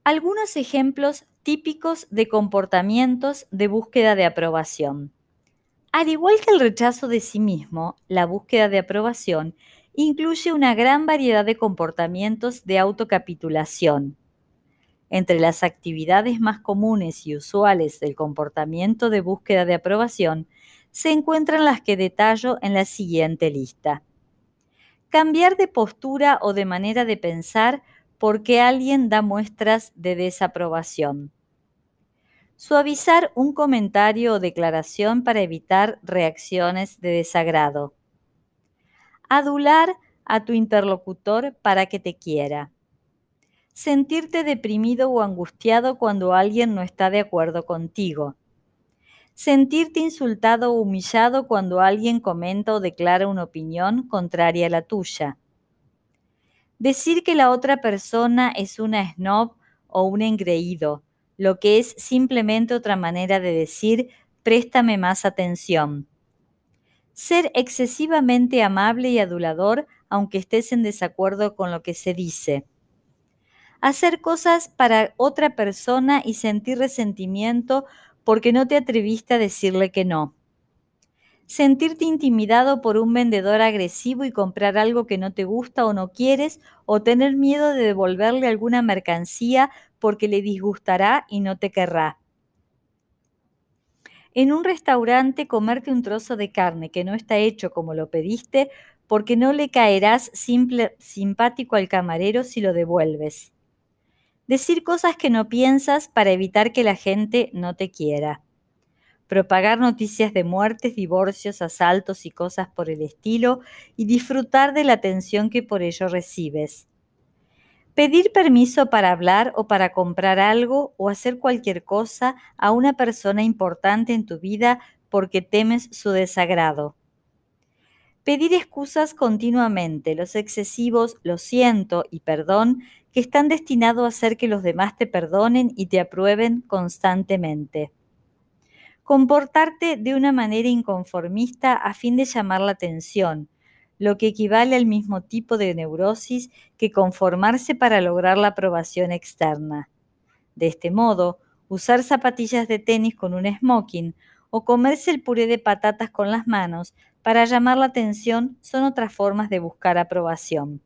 Algunos ejemplos típicos de comportamientos de búsqueda de aprobación. Al igual que el rechazo de sí mismo, la búsqueda de aprobación incluye una gran variedad de comportamientos de autocapitulación. Entre las actividades más comunes y usuales del comportamiento de búsqueda de aprobación se encuentran las que detallo en la siguiente lista. Cambiar de postura o de manera de pensar porque alguien da muestras de desaprobación. Suavizar un comentario o declaración para evitar reacciones de desagrado. Adular a tu interlocutor para que te quiera. Sentirte deprimido o angustiado cuando alguien no está de acuerdo contigo. Sentirte insultado o humillado cuando alguien comenta o declara una opinión contraria a la tuya. Decir que la otra persona es una snob o un engreído, lo que es simplemente otra manera de decir préstame más atención. Ser excesivamente amable y adulador aunque estés en desacuerdo con lo que se dice. Hacer cosas para otra persona y sentir resentimiento porque no te atreviste a decirle que no. Sentirte intimidado por un vendedor agresivo y comprar algo que no te gusta o no quieres, o tener miedo de devolverle alguna mercancía porque le disgustará y no te querrá. En un restaurante comerte un trozo de carne que no está hecho como lo pediste porque no le caerás simple, simpático al camarero si lo devuelves. Decir cosas que no piensas para evitar que la gente no te quiera. Propagar noticias de muertes, divorcios, asaltos y cosas por el estilo y disfrutar de la atención que por ello recibes. Pedir permiso para hablar o para comprar algo o hacer cualquier cosa a una persona importante en tu vida porque temes su desagrado. Pedir excusas continuamente, los excesivos lo siento y perdón que están destinados a hacer que los demás te perdonen y te aprueben constantemente. Comportarte de una manera inconformista a fin de llamar la atención, lo que equivale al mismo tipo de neurosis que conformarse para lograr la aprobación externa. De este modo, usar zapatillas de tenis con un smoking o comerse el puré de patatas con las manos para llamar la atención son otras formas de buscar aprobación.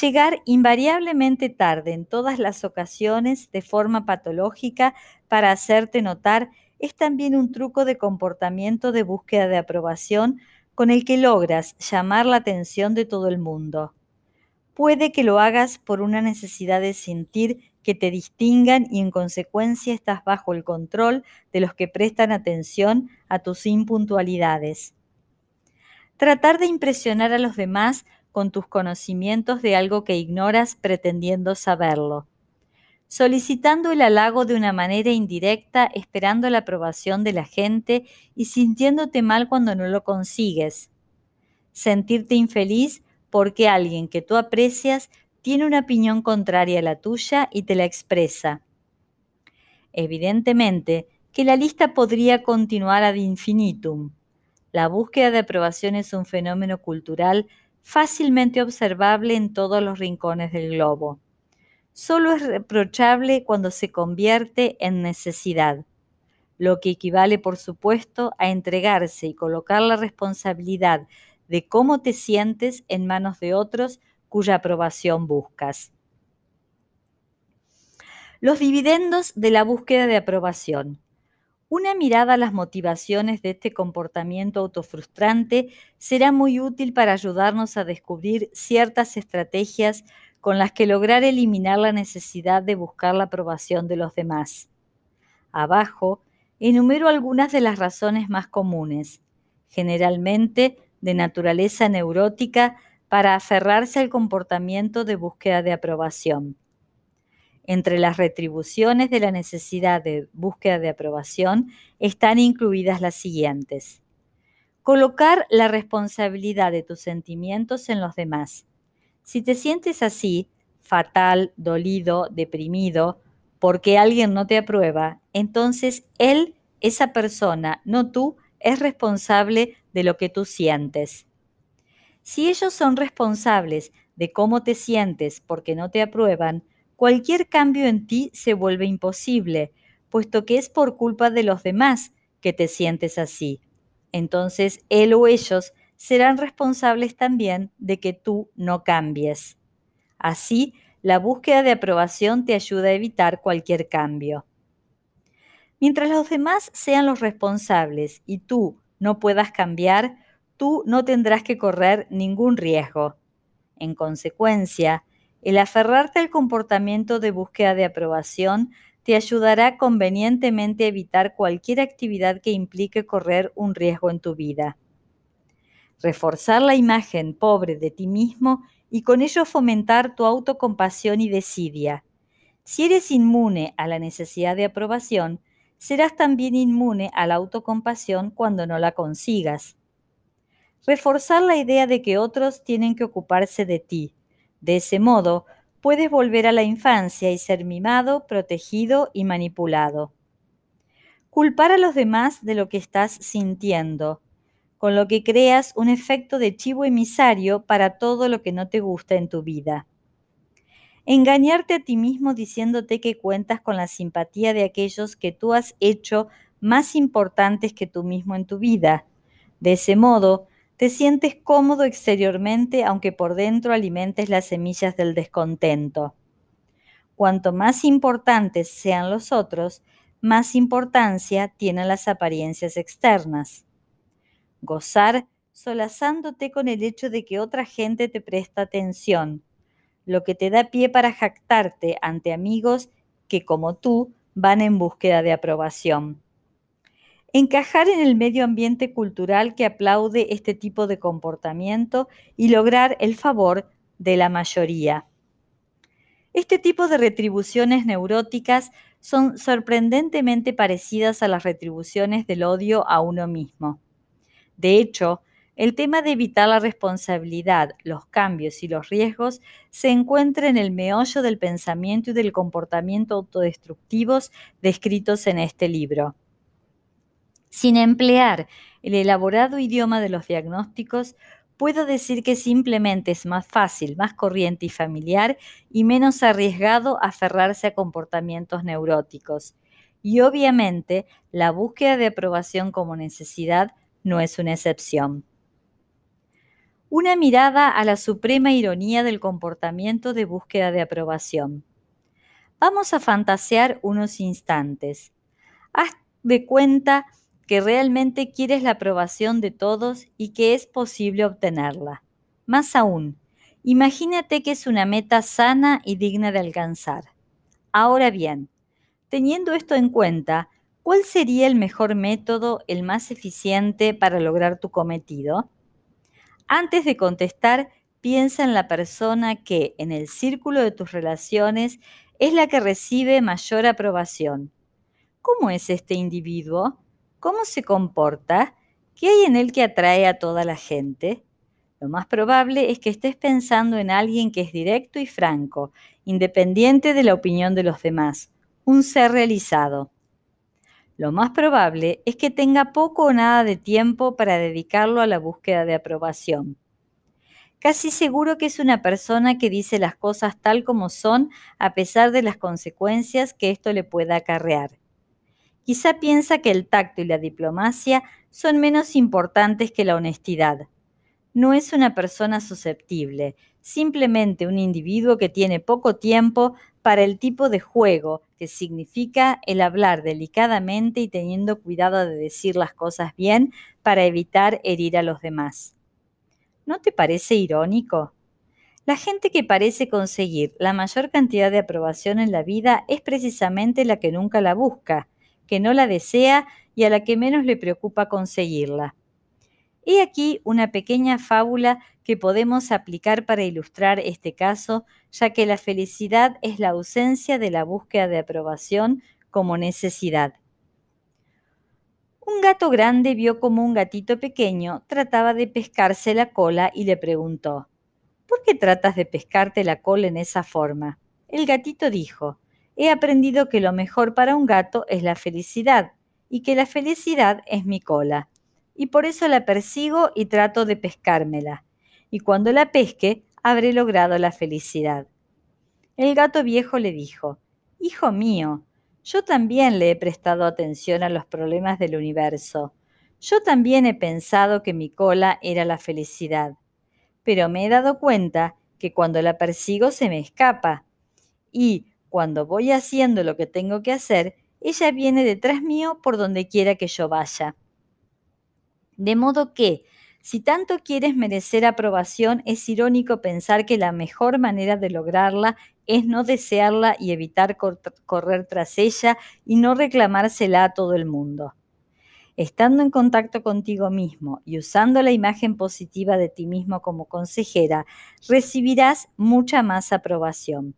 Llegar invariablemente tarde en todas las ocasiones de forma patológica para hacerte notar es también un truco de comportamiento de búsqueda de aprobación con el que logras llamar la atención de todo el mundo. Puede que lo hagas por una necesidad de sentir que te distingan y en consecuencia estás bajo el control de los que prestan atención a tus impuntualidades. Tratar de impresionar a los demás con tus conocimientos de algo que ignoras pretendiendo saberlo. Solicitando el halago de una manera indirecta, esperando la aprobación de la gente y sintiéndote mal cuando no lo consigues. Sentirte infeliz porque alguien que tú aprecias tiene una opinión contraria a la tuya y te la expresa. Evidentemente que la lista podría continuar ad infinitum. La búsqueda de aprobación es un fenómeno cultural fácilmente observable en todos los rincones del globo. Solo es reprochable cuando se convierte en necesidad, lo que equivale, por supuesto, a entregarse y colocar la responsabilidad de cómo te sientes en manos de otros cuya aprobación buscas. Los dividendos de la búsqueda de aprobación. Una mirada a las motivaciones de este comportamiento autofrustrante será muy útil para ayudarnos a descubrir ciertas estrategias con las que lograr eliminar la necesidad de buscar la aprobación de los demás. Abajo, enumero algunas de las razones más comunes, generalmente de naturaleza neurótica, para aferrarse al comportamiento de búsqueda de aprobación. Entre las retribuciones de la necesidad de búsqueda de aprobación están incluidas las siguientes. Colocar la responsabilidad de tus sentimientos en los demás. Si te sientes así, fatal, dolido, deprimido, porque alguien no te aprueba, entonces él, esa persona, no tú, es responsable de lo que tú sientes. Si ellos son responsables de cómo te sientes porque no te aprueban, cualquier cambio en ti se vuelve imposible, puesto que es por culpa de los demás que te sientes así. Entonces él o ellos serán responsables también de que tú no cambies. Así, la búsqueda de aprobación te ayuda a evitar cualquier cambio. Mientras los demás sean los responsables y tú no puedas cambiar, tú no tendrás que correr ningún riesgo. En consecuencia, el aferrarte al comportamiento de búsqueda de aprobación te ayudará convenientemente a evitar cualquier actividad que implique correr un riesgo en tu vida. Reforzar la imagen pobre de ti mismo y con ello fomentar tu autocompasión y desidia. Si eres inmune a la necesidad de aprobación, serás también inmune a la autocompasión cuando no la consigas. Reforzar la idea de que otros tienen que ocuparse de ti, de ese modo, puedes volver a la infancia y ser mimado, protegido y manipulado. Culpar a los demás de lo que estás sintiendo, con lo que creas un efecto de chivo emisario para todo lo que no te gusta en tu vida. Engañarte a ti mismo diciéndote que cuentas con la simpatía de aquellos que tú has hecho más importantes que tú mismo en tu vida. De ese modo, te sientes cómodo exteriormente aunque por dentro alimentes las semillas del descontento. Cuanto más importantes sean los otros, más importancia tienen las apariencias externas. Gozar solazándote con el hecho de que otra gente te presta atención, lo que te da pie para jactarte ante amigos que como tú van en búsqueda de aprobación encajar en el medio ambiente cultural que aplaude este tipo de comportamiento y lograr el favor de la mayoría. Este tipo de retribuciones neuróticas son sorprendentemente parecidas a las retribuciones del odio a uno mismo. De hecho, el tema de evitar la responsabilidad, los cambios y los riesgos se encuentra en el meollo del pensamiento y del comportamiento autodestructivos descritos en este libro. Sin emplear el elaborado idioma de los diagnósticos, puedo decir que simplemente es más fácil, más corriente y familiar y menos arriesgado aferrarse a comportamientos neuróticos. Y obviamente, la búsqueda de aprobación como necesidad no es una excepción. Una mirada a la suprema ironía del comportamiento de búsqueda de aprobación. Vamos a fantasear unos instantes. Haz de cuenta que realmente quieres la aprobación de todos y que es posible obtenerla. Más aún, imagínate que es una meta sana y digna de alcanzar. Ahora bien, teniendo esto en cuenta, ¿cuál sería el mejor método, el más eficiente para lograr tu cometido? Antes de contestar, piensa en la persona que en el círculo de tus relaciones es la que recibe mayor aprobación. ¿Cómo es este individuo? ¿Cómo se comporta? ¿Qué hay en él que atrae a toda la gente? Lo más probable es que estés pensando en alguien que es directo y franco, independiente de la opinión de los demás, un ser realizado. Lo más probable es que tenga poco o nada de tiempo para dedicarlo a la búsqueda de aprobación. Casi seguro que es una persona que dice las cosas tal como son a pesar de las consecuencias que esto le pueda acarrear. Quizá piensa que el tacto y la diplomacia son menos importantes que la honestidad. no es una persona susceptible, simplemente un individuo que tiene poco tiempo para el tipo de juego, que significa el hablar delicadamente y teniendo cuidado de decir las cosas bien para evitar herir a los demás. ¿No te parece irónico? La gente que parece conseguir la mayor cantidad de aprobación en la vida es precisamente la que nunca la busca, que no la desea y a la que menos le preocupa conseguirla. He aquí una pequeña fábula que podemos aplicar para ilustrar este caso, ya que la felicidad es la ausencia de la búsqueda de aprobación como necesidad. Un gato grande vio como un gatito pequeño trataba de pescarse la cola y le preguntó, ¿Por qué tratas de pescarte la cola en esa forma? El gatito dijo, He aprendido que lo mejor para un gato es la felicidad y que la felicidad es mi cola y por eso la persigo y trato de pescármela, y cuando la pesque habré logrado la felicidad. El gato viejo le dijo, Hijo mío, yo también le he prestado atención a los problemas del universo. Yo también he pensado que mi cola era la felicidad, pero me he dado cuenta que cuando la persigo se me escapa, y cuando voy haciendo lo que tengo que hacer, ella viene detrás mío por donde quiera que yo vaya. De modo que, si tanto quieres merecer aprobación, es irónico pensar que la mejor manera de lograrla es no desearla y evitar correr tras ella y no reclamársela a todo el mundo. Estando en contacto contigo mismo y usando la imagen positiva de ti mismo como consejera, recibirás mucha más aprobación.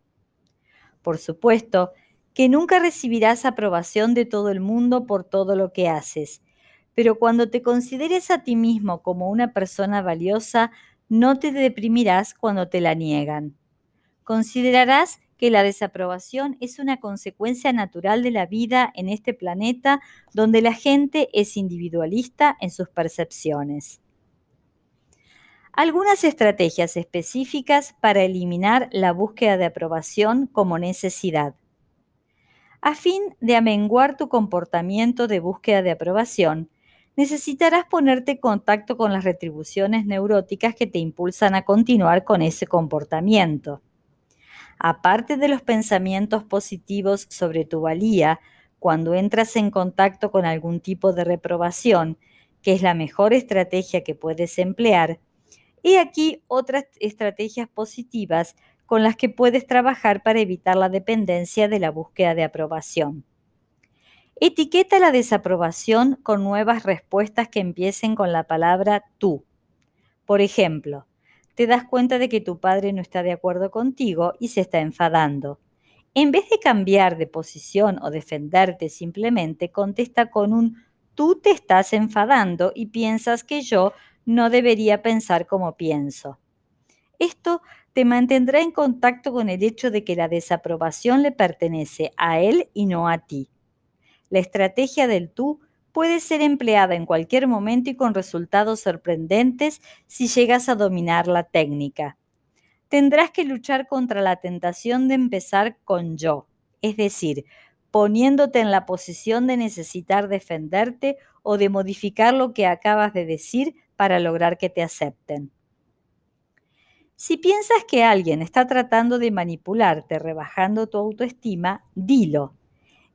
Por supuesto que nunca recibirás aprobación de todo el mundo por todo lo que haces, pero cuando te consideres a ti mismo como una persona valiosa, no te deprimirás cuando te la niegan. Considerarás que la desaprobación es una consecuencia natural de la vida en este planeta donde la gente es individualista en sus percepciones. Algunas estrategias específicas para eliminar la búsqueda de aprobación como necesidad. A fin de amenguar tu comportamiento de búsqueda de aprobación, necesitarás ponerte en contacto con las retribuciones neuróticas que te impulsan a continuar con ese comportamiento. Aparte de los pensamientos positivos sobre tu valía, cuando entras en contacto con algún tipo de reprobación, que es la mejor estrategia que puedes emplear, he aquí otras estrategias positivas con las que puedes trabajar para evitar la dependencia de la búsqueda de aprobación. Etiqueta la desaprobación con nuevas respuestas que empiecen con la palabra tú. Por ejemplo, te das cuenta de que tu padre no está de acuerdo contigo y se está enfadando. En vez de cambiar de posición o defenderte simplemente, contesta con un tú te estás enfadando y piensas que yo no debería pensar como pienso. Esto te mantendrá en contacto con el hecho de que la desaprobación le pertenece a él y no a ti. La estrategia del tú puede ser empleada en cualquier momento y con resultados sorprendentes si llegas a dominar la técnica. Tendrás que luchar contra la tentación de empezar con yo, es decir, poniéndote en la posición de necesitar defenderte o de modificar lo que acabas de decir para lograr que te acepten. Si piensas que alguien está tratando de manipularte rebajando tu autoestima, dilo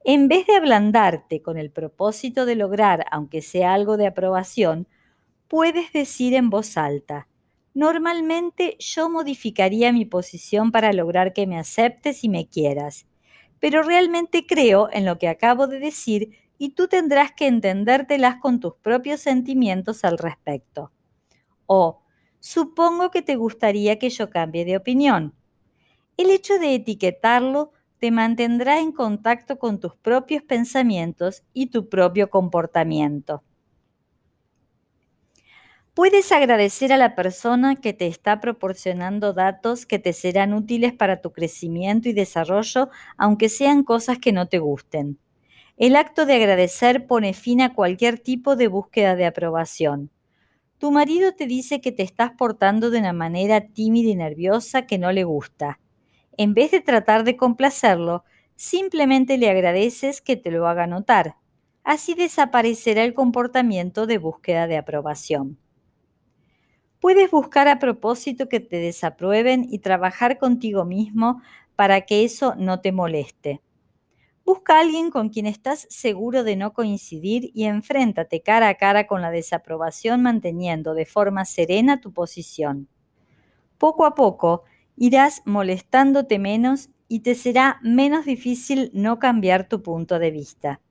en vez de ablandarte con el propósito de lograr, aunque sea algo de aprobación, puedes decir en voz alta, normalmente yo modificaría mi posición para lograr que me aceptes y me quieras, pero realmente creo en lo que acabo de decir y tú tendrás que entendértelas con tus propios sentimientos al respecto. O, supongo que te gustaría que yo cambie de opinión. El hecho de etiquetarlo te mantendrá en contacto con tus propios pensamientos y tu propio comportamiento. Puedes agradecer a la persona que te está proporcionando datos que te serán útiles para tu crecimiento y desarrollo, aunque sean cosas que no te gusten. El acto de agradecer pone fin a cualquier tipo de búsqueda de aprobación. Tu marido te dice que te estás portando de una manera tímida y nerviosa que no le gusta en vez de tratar de complacerlo, simplemente le agradeces que te lo haga notar. Así desaparecerá el comportamiento de búsqueda de aprobación. Puedes buscar a propósito que te desaprueben y trabajar contigo mismo para que eso no te moleste. Busca a alguien con quien estás seguro de no coincidir y enfréntate cara a cara con la desaprobación manteniendo de forma serena tu posición. Poco a poco irás molestándote menos y te será menos difícil no cambiar tu punto de vista.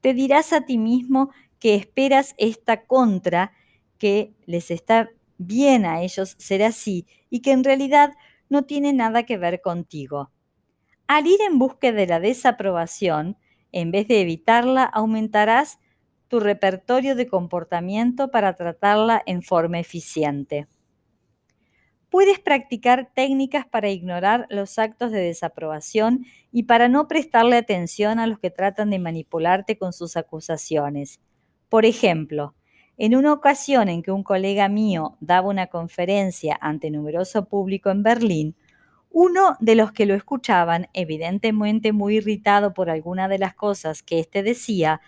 Te dirás a ti mismo que esperas esta contra, que les está bien a ellos ser así y que en realidad no tiene nada que ver contigo. Al ir en búsqueda de la desaprobación, en vez de evitarla, aumentarás tu repertorio de comportamiento para tratarla en forma eficiente. Puedes practicar técnicas para ignorar los actos de desaprobación y para no prestarle atención a los que tratan de manipularte con sus acusaciones. Por ejemplo, en una ocasión en que un colega mío daba una conferencia ante numeroso público en Berlín, uno de los que lo escuchaban, evidentemente muy irritado por alguna de las cosas que éste decía,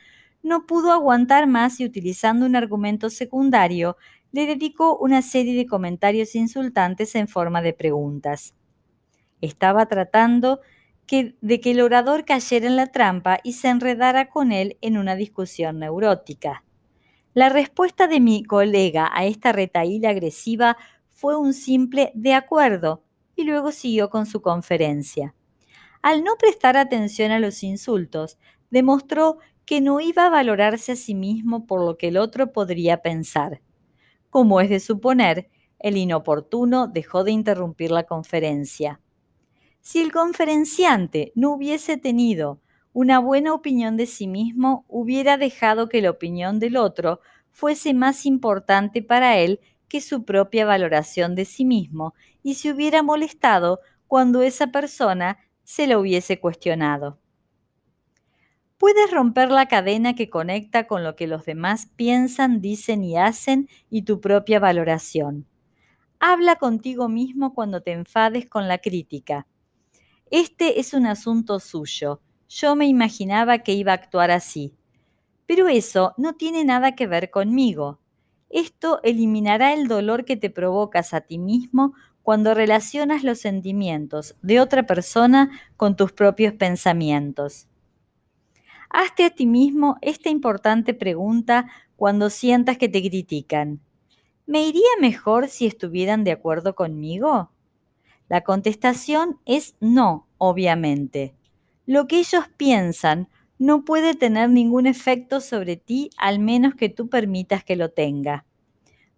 no pudo aguantar más y utilizando un argumento secundario, le dedicó una serie de comentarios insultantes en forma de preguntas. Estaba tratando de que el orador cayera en la trampa y se enredara con él en una discusión neurótica. La respuesta de mi colega a esta retaíla agresiva fue un simple de acuerdo y luego siguió con su conferencia. Al no prestar atención a los insultos, demostró que no iba a valorarse a sí mismo por lo que el otro podría pensar. Como es de suponer, el inoportuno dejó de interrumpir la conferencia. Si el conferenciante no hubiese tenido una buena opinión de sí mismo, hubiera dejado que la opinión del otro fuese más importante para él que su propia valoración de sí mismo y se hubiera molestado cuando esa persona se lo hubiese cuestionado. Puedes romper la cadena que conecta con lo que los demás piensan, dicen y hacen y tu propia valoración. Habla contigo mismo cuando te enfades con la crítica. Este es un asunto suyo. Yo me imaginaba que iba a actuar así. Pero eso no tiene nada que ver conmigo. Esto eliminará el dolor que te provocas a ti mismo cuando relacionas los sentimientos de otra persona con tus propios pensamientos. Hazte a ti mismo esta importante pregunta cuando sientas que te critican. ¿Me iría mejor si estuvieran de acuerdo conmigo? La contestación es no, obviamente. Lo que ellos piensan no puede tener ningún efecto sobre ti al menos que tú permitas que lo tenga.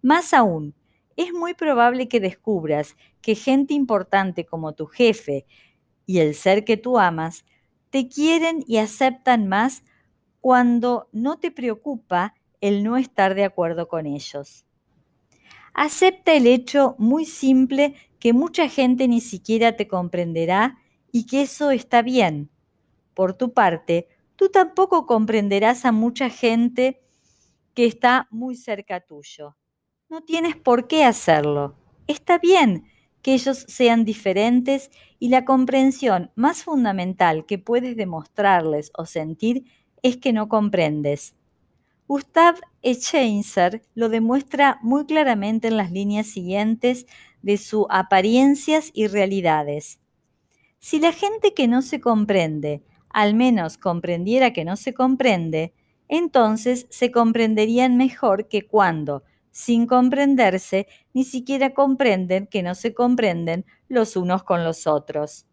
Más aún, es muy probable que descubras que gente importante como tu jefe y el ser que tú amas te quieren y aceptan más cuando no te preocupa el no estar de acuerdo con ellos. Acepta el hecho muy simple que mucha gente ni siquiera te comprenderá y que eso está bien. Por tu parte, tú tampoco comprenderás a mucha gente que está muy cerca tuyo. No tienes por qué hacerlo. Está bien que ellos sean diferentes y la comprensión más fundamental que puedes demostrarles o sentir es que no comprendes. Gustav Echeinzer lo demuestra muy claramente en las líneas siguientes de su Apariencias y Realidades. Si la gente que no se comprende al menos comprendiera que no se comprende, entonces se comprenderían mejor que cuando, sin comprenderse, ni siquiera comprenden que no se comprenden los unos con los otros.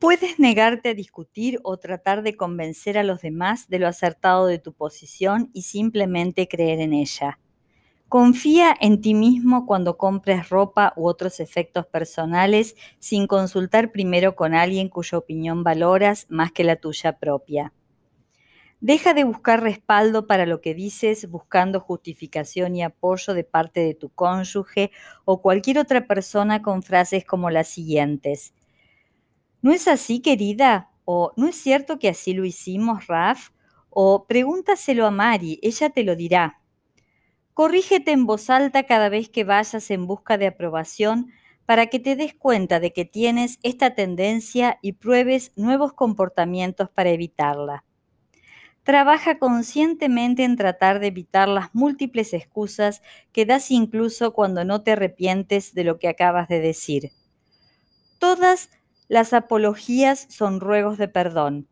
Puedes negarte a discutir o tratar de convencer a los demás de lo acertado de tu posición y simplemente creer en ella. Confía en ti mismo cuando compres ropa u otros efectos personales sin consultar primero con alguien cuya opinión valoras más que la tuya propia. Deja de buscar respaldo para lo que dices buscando justificación y apoyo de parte de tu cónyuge o cualquier otra persona con frases como las siguientes. ¿No es así, querida? ¿O no es cierto que así lo hicimos, Raf? O pregúntaselo a Mari, ella te lo dirá. Corrígete en voz alta cada vez que vayas en busca de aprobación para que te des cuenta de que tienes esta tendencia y pruebes nuevos comportamientos para evitarla. Trabaja conscientemente en tratar de evitar las múltiples excusas que das incluso cuando no te arrepientes de lo que acabas de decir. Todas las apologías son ruegos de perdón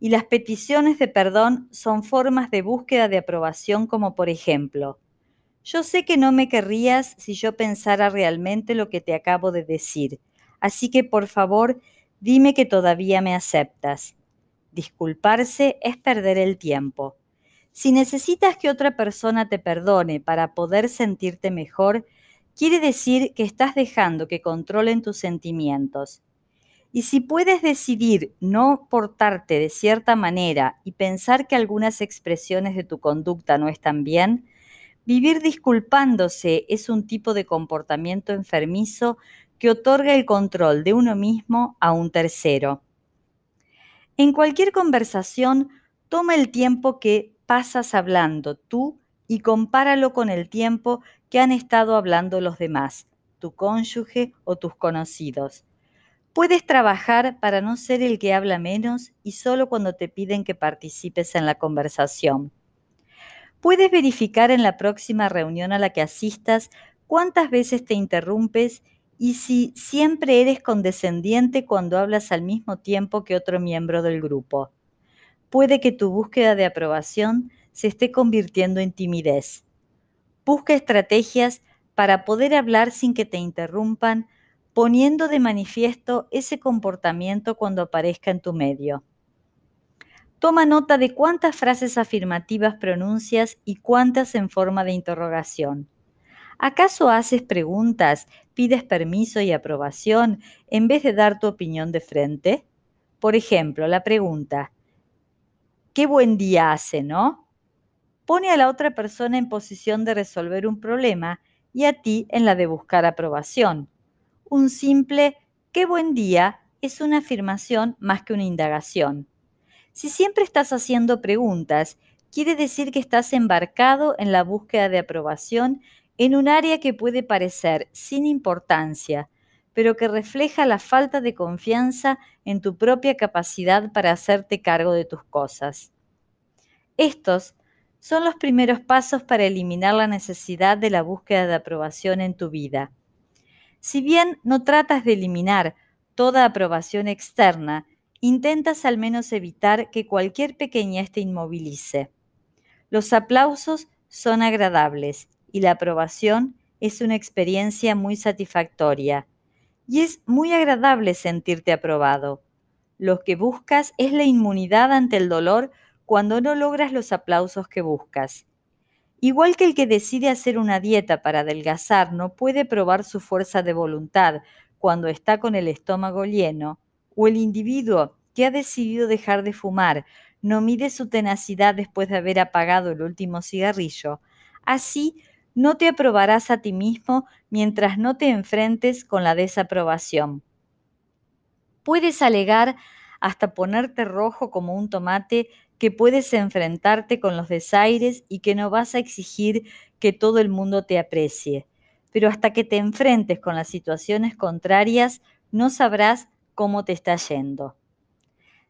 y las peticiones de perdón son formas de búsqueda de aprobación como por ejemplo, yo sé que no me querrías si yo pensara realmente lo que te acabo de decir, así que por favor dime que todavía me aceptas. Disculparse es perder el tiempo. Si necesitas que otra persona te perdone para poder sentirte mejor, quiere decir que estás dejando que controlen tus sentimientos. Y si puedes decidir no portarte de cierta manera y pensar que algunas expresiones de tu conducta no están bien, vivir disculpándose es un tipo de comportamiento enfermizo que otorga el control de uno mismo a un tercero. En cualquier conversación, toma el tiempo que pasas hablando tú y compáralo con el tiempo que han estado hablando los demás, tu cónyuge o tus conocidos. Puedes trabajar para no ser el que habla menos y solo cuando te piden que participes en la conversación. Puedes verificar en la próxima reunión a la que asistas cuántas veces te interrumpes y si siempre eres condescendiente cuando hablas al mismo tiempo que otro miembro del grupo. Puede que tu búsqueda de aprobación se esté convirtiendo en timidez. Busca estrategias para poder hablar sin que te interrumpan poniendo de manifiesto ese comportamiento cuando aparezca en tu medio. Toma nota de cuántas frases afirmativas pronuncias y cuántas en forma de interrogación. ¿Acaso haces preguntas, pides permiso y aprobación en vez de dar tu opinión de frente? Por ejemplo, la pregunta, ¿qué buen día hace, no? Pone a la otra persona en posición de resolver un problema y a ti en la de buscar aprobación un simple qué buen día es una afirmación más que una indagación. Si siempre estás haciendo preguntas, quiere decir que estás embarcado en la búsqueda de aprobación en un área que puede parecer sin importancia, pero que refleja la falta de confianza en tu propia capacidad para hacerte cargo de tus cosas. Estos son los primeros pasos para eliminar la necesidad de la búsqueda de aprobación en tu vida. Si bien no tratas de eliminar toda aprobación externa, intentas al menos evitar que cualquier pequeñez te inmovilice. Los aplausos son agradables y la aprobación es una experiencia muy satisfactoria. Y es muy agradable sentirte aprobado. Lo que buscas es la inmunidad ante el dolor cuando no logras los aplausos que buscas. Igual que el que decide hacer una dieta para adelgazar no puede probar su fuerza de voluntad cuando está con el estómago lleno, o el individuo que ha decidido dejar de fumar no mide su tenacidad después de haber apagado el último cigarrillo, así no te aprobarás a ti mismo mientras no te enfrentes con la desaprobación. Puedes alegar hasta ponerte rojo como un tomate que puedes enfrentarte con los desaires y que no vas a exigir que todo el mundo te aprecie. Pero hasta que te enfrentes con las situaciones contrarias, no sabrás cómo te está yendo.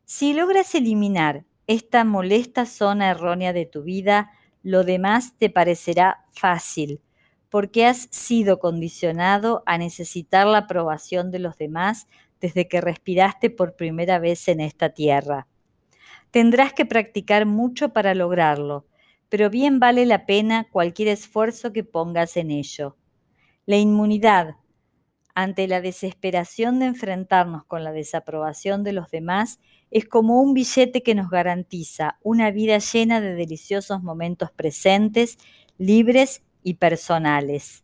Si logras eliminar esta molesta zona errónea de tu vida, lo demás te parecerá fácil, porque has sido condicionado a necesitar la aprobación de los demás desde que respiraste por primera vez en esta tierra. Tendrás que practicar mucho para lograrlo, pero bien vale la pena cualquier esfuerzo que pongas en ello. La inmunidad ante la desesperación de enfrentarnos con la desaprobación de los demás es como un billete que nos garantiza una vida llena de deliciosos momentos presentes, libres y personales.